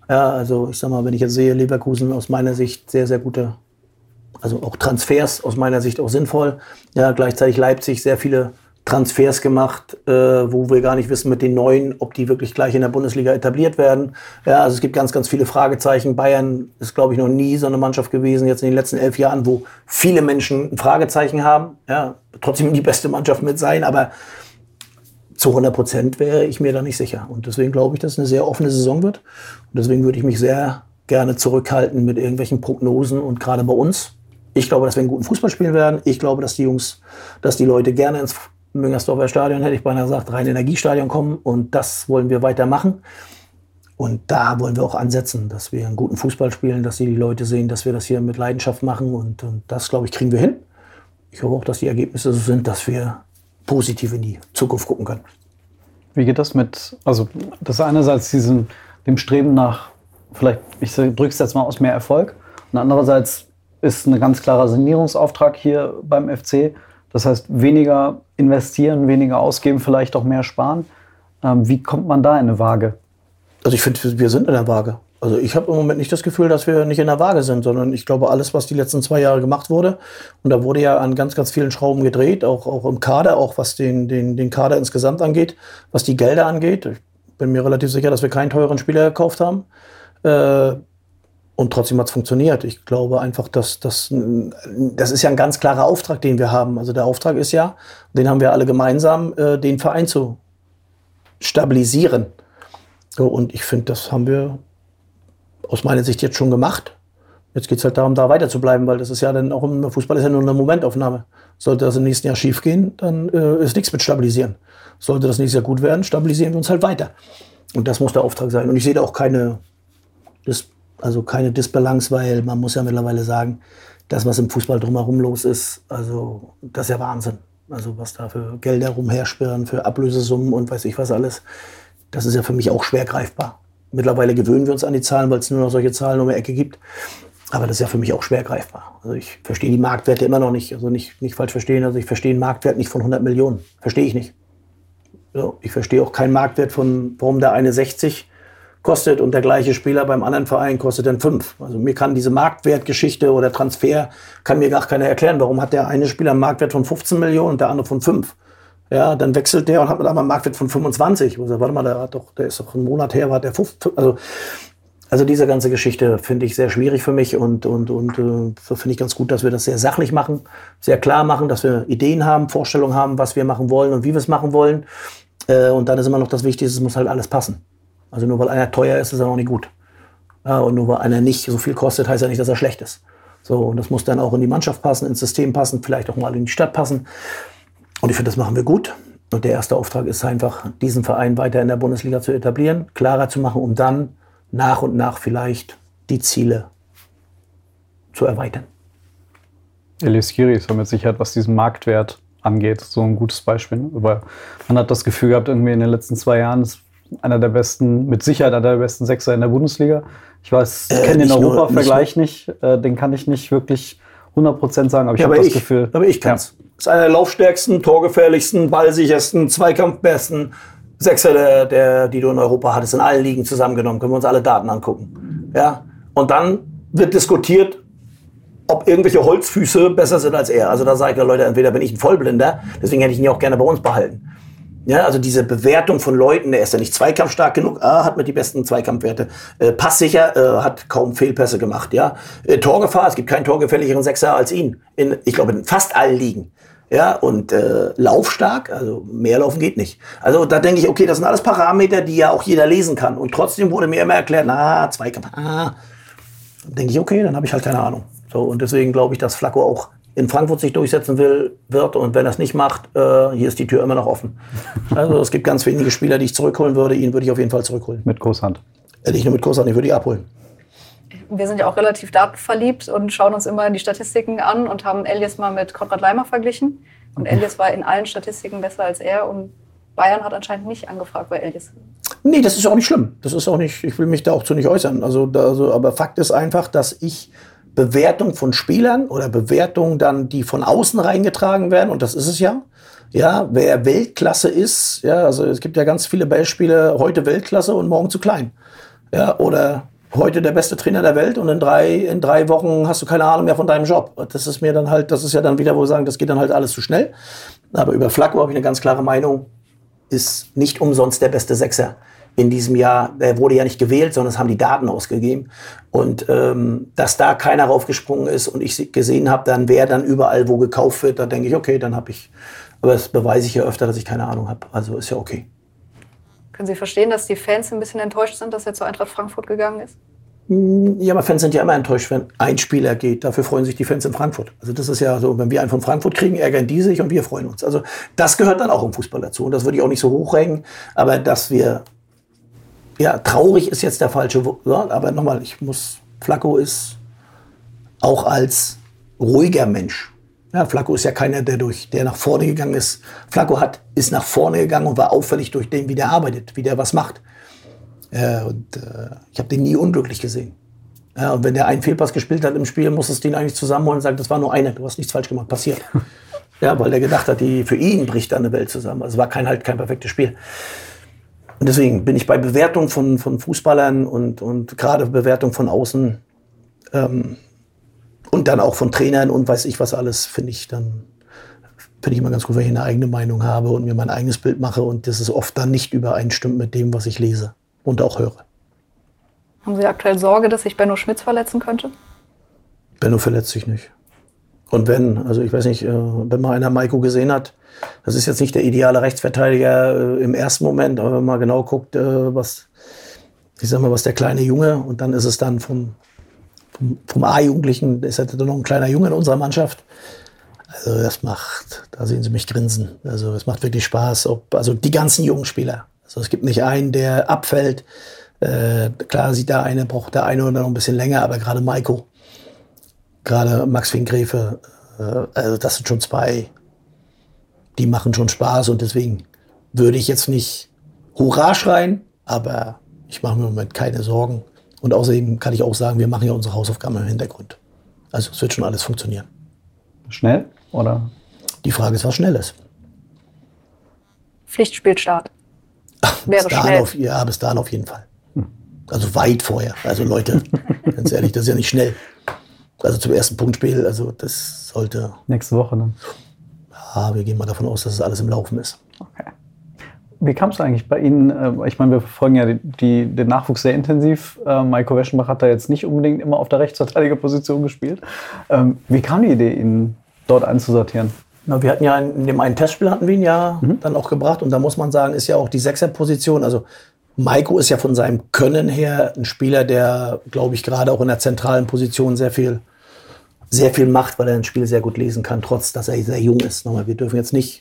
Ja, also ich sag mal, wenn ich jetzt sehe, Leverkusen aus meiner Sicht sehr, sehr gute also auch Transfers aus meiner Sicht auch sinnvoll. Ja, gleichzeitig Leipzig sehr viele Transfers gemacht, äh, wo wir gar nicht wissen mit den neuen, ob die wirklich gleich in der Bundesliga etabliert werden. Ja, also es gibt ganz, ganz viele Fragezeichen. Bayern ist, glaube ich, noch nie so eine Mannschaft gewesen, jetzt in den letzten elf Jahren, wo viele Menschen ein Fragezeichen haben. Ja, trotzdem die beste Mannschaft mit sein, aber zu 100 Prozent wäre ich mir da nicht sicher. Und deswegen glaube ich, dass es eine sehr offene Saison wird. Und deswegen würde ich mich sehr gerne zurückhalten mit irgendwelchen Prognosen und gerade bei uns. Ich glaube, dass wir einen guten Fußball spielen werden. Ich glaube, dass die Jungs, dass die Leute gerne ins Müngersdorfer Stadion, hätte ich beinahe gesagt, rein Energiestadion kommen. Und das wollen wir weitermachen. Und da wollen wir auch ansetzen, dass wir einen guten Fußball spielen, dass die Leute sehen, dass wir das hier mit Leidenschaft machen. Und, und das, glaube ich, kriegen wir hin. Ich hoffe auch, dass die Ergebnisse so sind, dass wir positiv in die Zukunft gucken können. Wie geht das mit, also das einerseits diesen, dem Streben nach, vielleicht, ich drücke es jetzt mal aus, mehr Erfolg. Und andererseits ist ein ganz klarer Sanierungsauftrag hier beim FC. Das heißt, weniger investieren, weniger ausgeben, vielleicht auch mehr sparen. Ähm, wie kommt man da in eine Waage? Also ich finde, wir sind in der Waage. Also ich habe im Moment nicht das Gefühl, dass wir nicht in der Waage sind, sondern ich glaube, alles, was die letzten zwei Jahre gemacht wurde, und da wurde ja an ganz, ganz vielen Schrauben gedreht, auch, auch im Kader, auch was den, den, den Kader insgesamt angeht, was die Gelder angeht. Ich bin mir relativ sicher, dass wir keinen teuren Spieler gekauft haben. Äh, und trotzdem hat es funktioniert. Ich glaube einfach, dass das, das ist ja ein ganz klarer Auftrag, den wir haben. Also der Auftrag ist ja, den haben wir alle gemeinsam, äh, den Verein zu stabilisieren. So, und ich finde, das haben wir aus meiner Sicht jetzt schon gemacht. Jetzt geht es halt darum, da weiter zu bleiben, weil das ist ja dann auch im Fußball ist ja nur eine Momentaufnahme. Sollte das im nächsten Jahr schief gehen, dann äh, ist nichts mit stabilisieren. Sollte das nächstes Jahr gut werden, stabilisieren wir uns halt weiter. Und das muss der Auftrag sein. Und ich sehe da auch keine, das also keine Disbalance, weil man muss ja mittlerweile sagen, das, was im Fußball drumherum los ist, also das ist ja Wahnsinn. Also was da für Gelder rumherspirren, für Ablösesummen und weiß ich was alles, das ist ja für mich auch schwer greifbar. Mittlerweile gewöhnen wir uns an die Zahlen, weil es nur noch solche Zahlen um die Ecke gibt. Aber das ist ja für mich auch schwer greifbar. Also ich verstehe die Marktwerte immer noch nicht. Also nicht, nicht falsch verstehen. Also ich verstehe einen Marktwert nicht von 100 Millionen. Verstehe ich nicht. So, ich verstehe auch keinen Marktwert von, warum der eine 60 kostet und der gleiche Spieler beim anderen Verein kostet dann fünf. Also mir kann diese Marktwertgeschichte oder Transfer, kann mir gar keiner erklären, warum hat der eine Spieler einen Marktwert von 15 Millionen und der andere von fünf. Ja, dann wechselt der und hat mit einmal einen Marktwert von 25. Also, warte mal, der, hat doch, der ist doch einen Monat her, war der 5. Also, also diese ganze Geschichte finde ich sehr schwierig für mich und, und, und äh, finde ich ganz gut, dass wir das sehr sachlich machen, sehr klar machen, dass wir Ideen haben, Vorstellungen haben, was wir machen wollen und wie wir es machen wollen. Äh, und dann ist immer noch das Wichtigste, es muss halt alles passen. Also nur weil einer teuer ist, ist er noch nicht gut. Ja, und nur weil einer nicht so viel kostet, heißt ja nicht, dass er schlecht ist. So, und das muss dann auch in die Mannschaft passen, ins System passen, vielleicht auch mal in die Stadt passen. Und ich finde, das machen wir gut. Und der erste Auftrag ist einfach, diesen Verein weiter in der Bundesliga zu etablieren, klarer zu machen, um dann nach und nach vielleicht die Ziele zu erweitern. Elias Kiri ist mit Sicherheit, was diesen Marktwert angeht, so ein gutes Beispiel. Ne? Weil man hat das Gefühl gehabt, irgendwie in den letzten zwei Jahren, es einer der besten, mit Sicherheit einer der besten Sechser in der Bundesliga. Ich weiß, ich äh, kenne den Europa-Vergleich nicht, nicht. Äh, den kann ich nicht wirklich 100% sagen, aber ich ja, habe das ich, Gefühl. Aber ich kann's. Ja. Ist einer der laufstärksten, torgefährlichsten, ballsichersten, zweikampfbesten Sechser, der, der, die du in Europa hattest, in allen Ligen zusammengenommen. Können wir uns alle Daten angucken. Ja? Und dann wird diskutiert, ob irgendwelche Holzfüße besser sind als er. Also da sage ich ja, Leute, entweder bin ich ein Vollblinder, deswegen hätte ich ihn ja auch gerne bei uns behalten. Ja, also diese Bewertung von Leuten, der ist ja nicht zweikampfstark genug, ah, hat mit die besten Zweikampfwerte. Äh, passsicher, äh, hat kaum Fehlpässe gemacht, ja. Äh, Torgefahr, es gibt keinen torgefährlicheren Sechser als ihn. In, ich glaube, in fast allen Ligen. Ja, und äh, laufstark, also mehr laufen geht nicht. Also da denke ich, okay, das sind alles Parameter, die ja auch jeder lesen kann. Und trotzdem wurde mir immer erklärt, na, Zweikampf, ah. Denke ich, okay, dann habe ich halt keine Ahnung. So, und deswegen glaube ich, dass Flacco auch in Frankfurt sich durchsetzen will, wird. Und wenn er es nicht macht, äh, hier ist die Tür immer noch offen. Also es gibt ganz wenige Spieler, die ich zurückholen würde. Ihn würde ich auf jeden Fall zurückholen. Mit Großhand. Äh, nicht nur mit Großhand, ich würde ihn abholen. Wir sind ja auch relativ datenverliebt und schauen uns immer die Statistiken an und haben Elias mal mit Konrad Leimer verglichen. Und Elias war in allen Statistiken besser als er. Und Bayern hat anscheinend nicht angefragt bei Elias. Nee, das ist auch nicht schlimm. Das ist auch nicht, ich will mich da auch zu nicht äußern. Also, da, also aber Fakt ist einfach, dass ich Bewertung von Spielern oder Bewertung dann, die von außen reingetragen werden, und das ist es ja. Ja, wer Weltklasse ist, ja, also es gibt ja ganz viele Beispiele, heute Weltklasse und morgen zu klein. Ja, oder heute der beste Trainer der Welt und in drei, in drei Wochen hast du keine Ahnung mehr von deinem Job. Das ist mir dann halt, das ist ja dann wieder, wo wir sagen, das geht dann halt alles zu schnell. Aber über Flacco habe ich eine ganz klare Meinung, ist nicht umsonst der beste Sechser in diesem Jahr. Er wurde ja nicht gewählt, sondern es haben die Daten ausgegeben. Und ähm, dass da keiner raufgesprungen ist und ich gesehen habe, dann wer dann überall wo gekauft wird, da denke ich, okay, dann habe ich. Aber das beweise ich ja öfter, dass ich keine Ahnung habe. Also ist ja okay. Können Sie verstehen, dass die Fans ein bisschen enttäuscht sind, dass er zur Eintracht Frankfurt gegangen ist? Ja, aber Fans sind ja immer enttäuscht, wenn ein Spieler geht. Dafür freuen sich die Fans in Frankfurt. Also das ist ja so, wenn wir einen von Frankfurt kriegen, ärgern die sich und wir freuen uns. Also das gehört dann auch im Fußball dazu. Und das würde ich auch nicht so hochhängen. Aber dass wir, ja, traurig ist jetzt der falsche Wort. Aber nochmal, ich muss, Flacco ist auch als ruhiger Mensch ja, Flacco ist ja keiner, der durch, der nach vorne gegangen ist. Flacco hat, ist nach vorne gegangen und war auffällig durch den, wie der arbeitet, wie der was macht. Äh, und äh, ich habe den nie unglücklich gesehen. Ja, und wenn der einen Fehlpass gespielt hat im Spiel, musstest du ihn eigentlich zusammenholen und sagen, das war nur einer, du hast nichts falsch gemacht, passiert. ja, weil der gedacht hat, die, für ihn bricht da eine Welt zusammen. Also war kein halt kein perfektes Spiel. Und deswegen bin ich bei Bewertung von, von Fußballern und, und gerade Bewertung von außen ähm, und dann auch von Trainern und weiß ich was alles, finde ich dann, finde ich immer ganz gut, wenn ich eine eigene Meinung habe und mir mein eigenes Bild mache und das ist oft dann nicht übereinstimmt mit dem, was ich lese und auch höre. Haben Sie aktuell Sorge, dass sich Benno Schmitz verletzen könnte? Benno verletzt sich nicht. Und wenn, also ich weiß nicht, äh, wenn mal einer Maiko gesehen hat, das ist jetzt nicht der ideale Rechtsverteidiger äh, im ersten Moment, aber wenn man genau guckt, äh, was, ich sag mal, was der kleine Junge und dann ist es dann vom, vom, vom A-Jugendlichen, ist halt noch ein kleiner Junge in unserer Mannschaft. Also das macht, da sehen Sie mich grinsen. Also es macht wirklich Spaß. Ob, also die ganzen jungen Spieler. Also es gibt nicht einen, der abfällt. Äh, klar sieht der eine, braucht der eine oder noch ein bisschen länger, aber gerade Maiko, gerade Max Finkgräfe, äh, also das sind schon zwei, die machen schon Spaß und deswegen würde ich jetzt nicht Hurra schreien, aber ich mache mir im Moment keine Sorgen. Und außerdem kann ich auch sagen, wir machen ja unsere Hausaufgaben im Hintergrund. Also es wird schon alles funktionieren. Schnell oder? Die Frage ist, was schnell ist. Pflichtspielstart. Wäre schnell. Auf, ja, bis dahin auf jeden Fall. Also weit vorher. Also Leute, ganz ehrlich, das ist ja nicht schnell. Also zum ersten Punktspiel, also das sollte. Nächste Woche dann. Ja, wir gehen mal davon aus, dass es alles im Laufen ist. Okay. Wie kam es eigentlich bei Ihnen? Äh, ich meine, wir verfolgen ja die, die, den Nachwuchs sehr intensiv. Äh, Maiko Weschenbach hat da jetzt nicht unbedingt immer auf der Rechtsverteidigerposition gespielt. Ähm, wie kam die Idee, ihn dort einzusortieren? Na, wir hatten ja in dem einen Testspiel hatten wir ihn ja mhm. dann auch gebracht und da muss man sagen, ist ja auch die Sechserposition. Also Maiko ist ja von seinem Können her ein Spieler, der, glaube ich, gerade auch in der zentralen Position sehr viel, sehr viel macht, weil er ein Spiel sehr gut lesen kann, trotz dass er sehr jung ist. Nochmal, wir dürfen jetzt nicht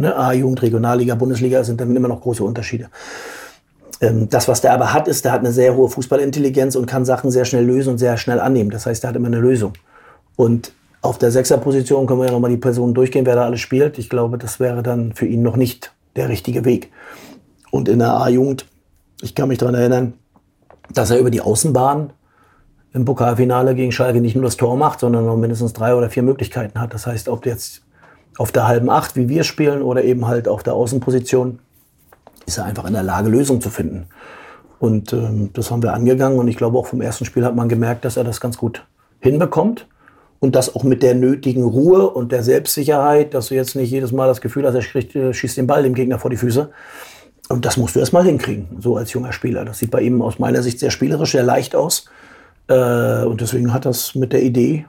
Ne? A-Jugend, Regionalliga, Bundesliga sind dann immer noch große Unterschiede. Ähm, das, was der aber hat, ist, der hat eine sehr hohe Fußballintelligenz und kann Sachen sehr schnell lösen und sehr schnell annehmen. Das heißt, der hat immer eine Lösung. Und auf der Sechserposition können wir ja nochmal die Personen durchgehen, wer da alles spielt. Ich glaube, das wäre dann für ihn noch nicht der richtige Weg. Und in der A-Jugend, ich kann mich daran erinnern, dass er über die Außenbahn im Pokalfinale gegen Schalke nicht nur das Tor macht, sondern noch mindestens drei oder vier Möglichkeiten hat. Das heißt, ob jetzt auf der halben Acht, wie wir spielen, oder eben halt auf der Außenposition, ist er einfach in der Lage, Lösungen zu finden. Und ähm, das haben wir angegangen und ich glaube auch vom ersten Spiel hat man gemerkt, dass er das ganz gut hinbekommt und das auch mit der nötigen Ruhe und der Selbstsicherheit, dass du jetzt nicht jedes Mal das Gefühl hast, er kriegt, äh, schießt den Ball dem Gegner vor die Füße. Und das musst du erst mal hinkriegen, so als junger Spieler. Das sieht bei ihm aus meiner Sicht sehr spielerisch, sehr leicht aus. Äh, und deswegen hat das mit der Idee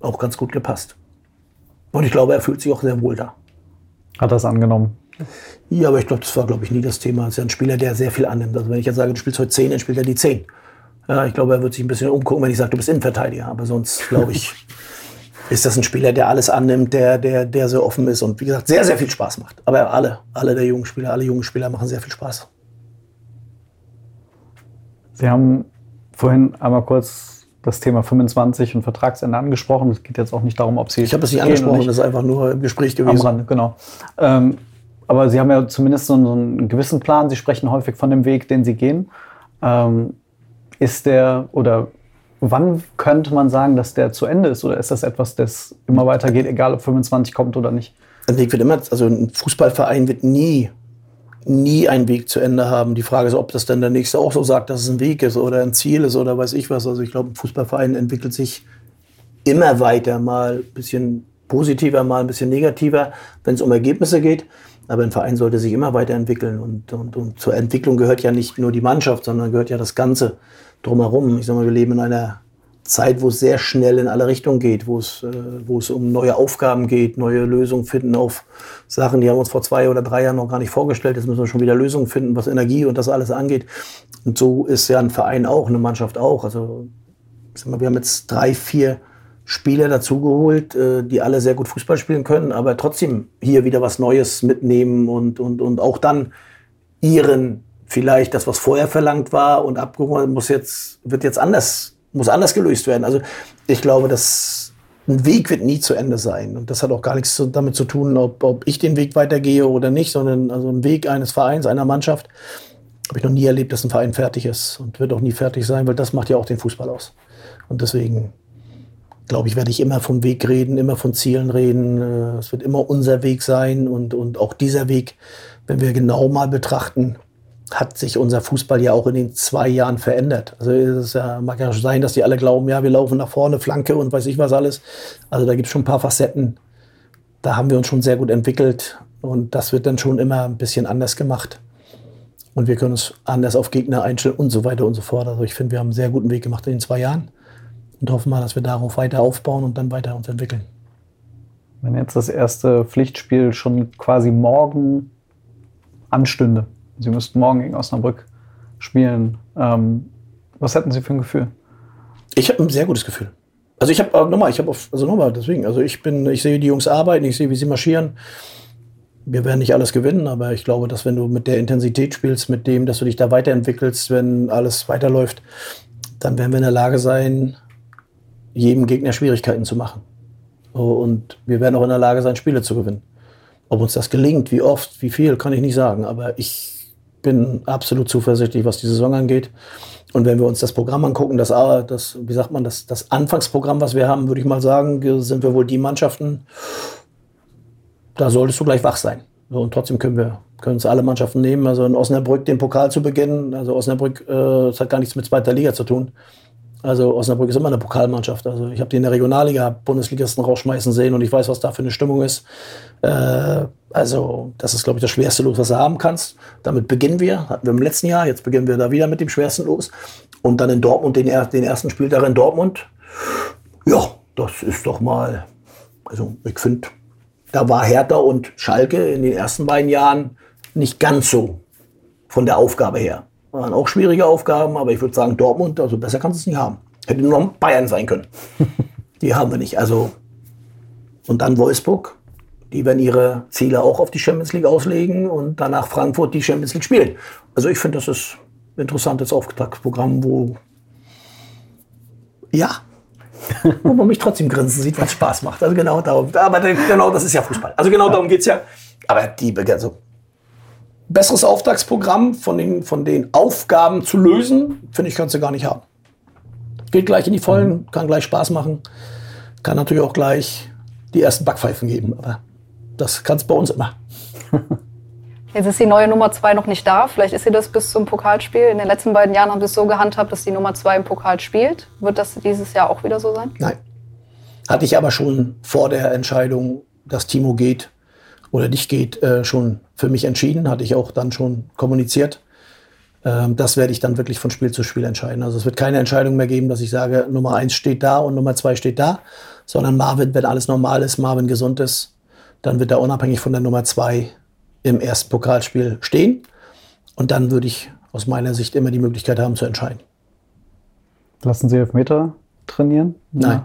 auch ganz gut gepasst. Und ich glaube, er fühlt sich auch sehr wohl da. Hat er es angenommen? Ja, aber ich glaube, das war, glaube ich, nie das Thema. Es ist ja ein Spieler, der sehr viel annimmt. Also wenn ich jetzt sage, du spielst heute 10, dann spielt er die 10. Ja, ich glaube, er wird sich ein bisschen umgucken, wenn ich sage, du bist Innenverteidiger. Aber sonst, glaube ich, ist das ein Spieler, der alles annimmt, der, der, der sehr offen ist und wie gesagt, sehr, sehr viel Spaß macht. Aber alle, alle der jungen Spieler, alle jungen Spieler machen sehr viel Spaß. Sie haben vorhin einmal kurz das Thema 25 und Vertragsende angesprochen. Es geht jetzt auch nicht darum, ob Sie. Ich habe es nicht angesprochen, das ist einfach nur im Gespräch gewesen. Am Rand, genau. Ähm, aber Sie haben ja zumindest so einen, so einen, gewissen Plan. Sie sprechen häufig von dem Weg, den Sie gehen. Ähm, ist der oder wann könnte man sagen, dass der zu Ende ist? Oder ist das etwas, das immer weitergeht, egal ob 25 kommt oder nicht? Ein Weg wird immer, also ein Fußballverein wird nie nie einen Weg zu Ende haben. Die Frage ist, ob das dann der Nächste auch so sagt, dass es ein Weg ist oder ein Ziel ist oder weiß ich was. Also ich glaube, ein Fußballverein entwickelt sich immer weiter, mal ein bisschen positiver, mal ein bisschen negativer, wenn es um Ergebnisse geht. Aber ein Verein sollte sich immer weiterentwickeln. Und, und, und zur Entwicklung gehört ja nicht nur die Mannschaft, sondern gehört ja das Ganze drumherum. Ich sage mal, wir leben in einer Zeit, wo es sehr schnell in alle Richtungen geht, wo es, äh, wo es um neue Aufgaben geht, neue Lösungen finden auf Sachen, die haben wir uns vor zwei oder drei Jahren noch gar nicht vorgestellt. Jetzt müssen wir schon wieder Lösungen finden, was Energie und das alles angeht. Und so ist ja ein Verein auch, eine Mannschaft auch. Also wir haben jetzt drei, vier Spieler dazugeholt, äh, die alle sehr gut Fußball spielen können, aber trotzdem hier wieder was Neues mitnehmen und, und, und auch dann ihren vielleicht das, was vorher verlangt war und abgeholt muss jetzt, wird jetzt anders muss anders gelöst werden. Also ich glaube, dass ein Weg wird nie zu Ende sein. Und das hat auch gar nichts damit zu tun, ob, ob ich den Weg weitergehe oder nicht, sondern also ein Weg eines Vereins, einer Mannschaft, habe ich noch nie erlebt, dass ein Verein fertig ist und wird auch nie fertig sein, weil das macht ja auch den Fußball aus. Und deswegen glaube ich, werde ich immer vom Weg reden, immer von Zielen reden. Äh, es wird immer unser Weg sein und, und auch dieser Weg, wenn wir genau mal betrachten, hat sich unser Fußball ja auch in den zwei Jahren verändert. Also es ja, mag ja sein, dass die alle glauben, ja, wir laufen nach vorne, Flanke und weiß ich was alles. Also da gibt es schon ein paar Facetten. Da haben wir uns schon sehr gut entwickelt und das wird dann schon immer ein bisschen anders gemacht. Und wir können uns anders auf Gegner einstellen und so weiter und so fort. Also ich finde, wir haben einen sehr guten Weg gemacht in den zwei Jahren und hoffen mal, dass wir darauf weiter aufbauen und dann weiter uns entwickeln. Wenn jetzt das erste Pflichtspiel schon quasi morgen anstünde, Sie müssten morgen gegen Osnabrück spielen. Ähm, was hätten Sie für ein Gefühl? Ich habe ein sehr gutes Gefühl. Also ich habe äh, nochmal, ich habe also nochmal deswegen, also ich bin, ich sehe die Jungs arbeiten, ich sehe, wie sie marschieren. Wir werden nicht alles gewinnen, aber ich glaube, dass wenn du mit der Intensität spielst, mit dem, dass du dich da weiterentwickelst, wenn alles weiterläuft, dann werden wir in der Lage sein, jedem Gegner Schwierigkeiten zu machen. Und wir werden auch in der Lage sein, Spiele zu gewinnen. Ob uns das gelingt, wie oft, wie viel, kann ich nicht sagen. Aber ich bin absolut zuversichtlich, was die Saison angeht. Und wenn wir uns das Programm angucken, das, das wie sagt man, das, das Anfangsprogramm, was wir haben, würde ich mal sagen, sind wir wohl die Mannschaften, da solltest du gleich wach sein. Und trotzdem können wir können uns alle Mannschaften nehmen. Also in Osnabrück den Pokal zu beginnen, also Osnabrück, äh, das hat gar nichts mit zweiter Liga zu tun. Also Osnabrück ist immer eine Pokalmannschaft. Also ich habe die in der Regionalliga Bundesligisten rausschmeißen sehen und ich weiß, was da für eine Stimmung ist. Äh, also das ist, glaube ich, das schwerste Los, was du haben kannst. Damit beginnen wir. Hatten wir im letzten Jahr. Jetzt beginnen wir da wieder mit dem schwersten Los. Und dann in Dortmund den, den ersten Spieltag in Dortmund. Ja, das ist doch mal. Also ich finde, da war Hertha und Schalke in den ersten beiden Jahren nicht ganz so von der Aufgabe her. Waren auch schwierige Aufgaben, aber ich würde sagen, Dortmund, also besser kannst du es nicht haben. Hätte nur noch Bayern sein können. die haben wir nicht. Also, und dann Wolfsburg. Die werden ihre Ziele auch auf die Champions League auslegen und danach Frankfurt die Champions League spielen. Also ich finde, das ist ein interessantes Auftaktsprogramm, wo ja, wo man mich trotzdem grinsen sieht, was Spaß macht. Also genau darum. Aber genau, das ist ja Fußball. Also genau darum geht es ja. Aber die, also besseres Auftragsprogramm von den, von den Aufgaben zu lösen, finde ich, kannst du gar nicht haben. Geht gleich in die Vollen, mhm. kann gleich Spaß machen, kann natürlich auch gleich die ersten Backpfeifen geben, aber das kann es bei uns immer. Jetzt ist die neue Nummer zwei noch nicht da. Vielleicht ist sie das bis zum Pokalspiel. In den letzten beiden Jahren haben sie es so gehandhabt, dass die Nummer zwei im Pokal spielt. Wird das dieses Jahr auch wieder so sein? Nein. Hatte ich aber schon vor der Entscheidung, dass Timo geht, oder nicht geht, äh, schon für mich entschieden, hatte ich auch dann schon kommuniziert. Ähm, das werde ich dann wirklich von Spiel zu Spiel entscheiden. Also es wird keine Entscheidung mehr geben, dass ich sage, Nummer eins steht da und Nummer zwei steht da, sondern Marvin, wenn alles normal ist, Marvin gesund ist, dann wird er unabhängig von der Nummer zwei im ersten Pokalspiel stehen. Und dann würde ich aus meiner Sicht immer die Möglichkeit haben zu entscheiden. Lassen Sie Elfmeter trainieren? Nein.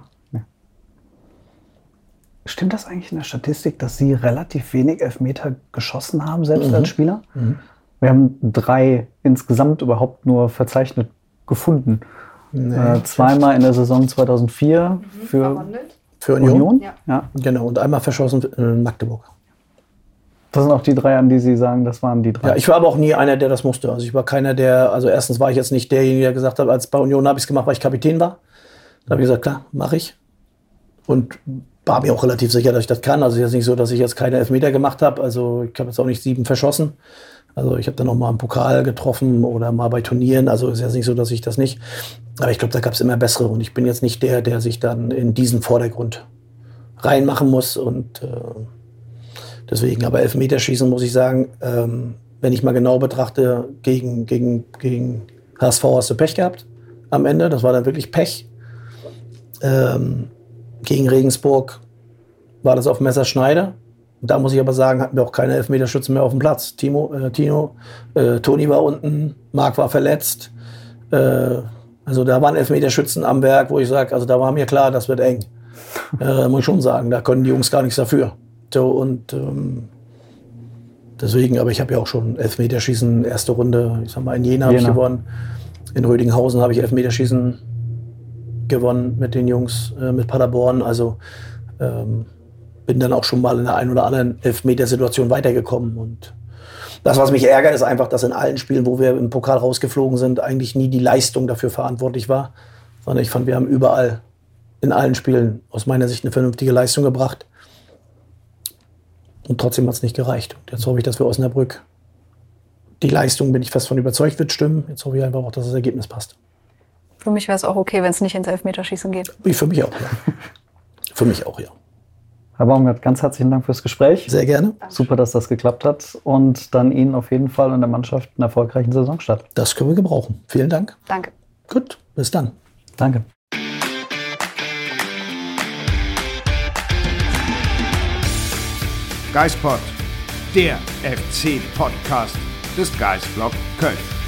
Stimmt das eigentlich in der Statistik, dass Sie relativ wenig Elfmeter geschossen haben, selbst mhm. als Spieler? Mhm. Wir haben drei insgesamt überhaupt nur verzeichnet gefunden. Nee, äh, zweimal in der Saison 2004 mhm. für, für Union. Union? Ja. ja. Genau, und einmal verschossen in Magdeburg. Das sind auch die drei, an die Sie sagen, das waren die drei. Ja, ich war aber auch nie einer, der das musste. Also ich war keiner, der, also erstens war ich jetzt nicht derjenige, der gesagt hat, als bei Union habe ich es gemacht, weil ich Kapitän war. Da habe ich gesagt, klar, mache ich. Und war mir auch relativ sicher, dass ich das kann. Also ist jetzt nicht so, dass ich jetzt keine Elfmeter gemacht habe. Also ich habe jetzt auch nicht sieben verschossen. Also ich habe dann noch mal im Pokal getroffen oder mal bei Turnieren. Also ist jetzt nicht so, dass ich das nicht. Aber ich glaube, da gab es immer bessere. Und ich bin jetzt nicht der, der sich dann in diesen Vordergrund reinmachen muss. Und äh, deswegen, aber Elfmeterschießen muss ich sagen, ähm, wenn ich mal genau betrachte, gegen, gegen, gegen HSV hast du Pech gehabt am Ende. Das war dann wirklich Pech. Ähm, gegen Regensburg war das auf Messerschneider. Da muss ich aber sagen, hatten wir auch keine Elfmeterschützen mehr auf dem Platz. Timo, äh, Tino, äh, Toni war unten, Marc war verletzt. Äh, also da waren Elfmeterschützen am Werk, wo ich sage, also da war mir klar, das wird eng. Äh, muss ich schon sagen, da können die Jungs gar nichts dafür. So, und ähm, deswegen, aber ich habe ja auch schon Elfmeterschießen, erste Runde, ich sag mal, in Jena habe ich gewonnen. In Rödinghausen habe ich Elfmeterschießen gewonnen mit den Jungs, äh, mit Paderborn. Also ähm, bin dann auch schon mal in der einen oder anderen Elfmetersituation weitergekommen. Und das, was mich ärgert, ist einfach, dass in allen Spielen, wo wir im Pokal rausgeflogen sind, eigentlich nie die Leistung dafür verantwortlich war. Sondern ich fand, wir haben überall in allen Spielen aus meiner Sicht eine vernünftige Leistung gebracht. Und trotzdem hat es nicht gereicht. Und jetzt hoffe ich, dass wir Osnabrück die Leistung, bin ich fest von überzeugt, wird stimmen. Jetzt hoffe ich einfach auch, dass das Ergebnis passt. Für mich wäre es auch okay, wenn es nicht ins Elfmeterschießen geht. Wie für mich auch, ja. für mich auch, ja. Herr Baumgart, ganz herzlichen Dank fürs Gespräch. Sehr gerne. Super, dass das geklappt hat. Und dann Ihnen auf jeden Fall und der Mannschaft einen erfolgreichen Saisonstart. Das können wir gebrauchen. Vielen Dank. Danke. Gut, bis dann. Danke. Geispod, der FC-Podcast des Geisblog Köln.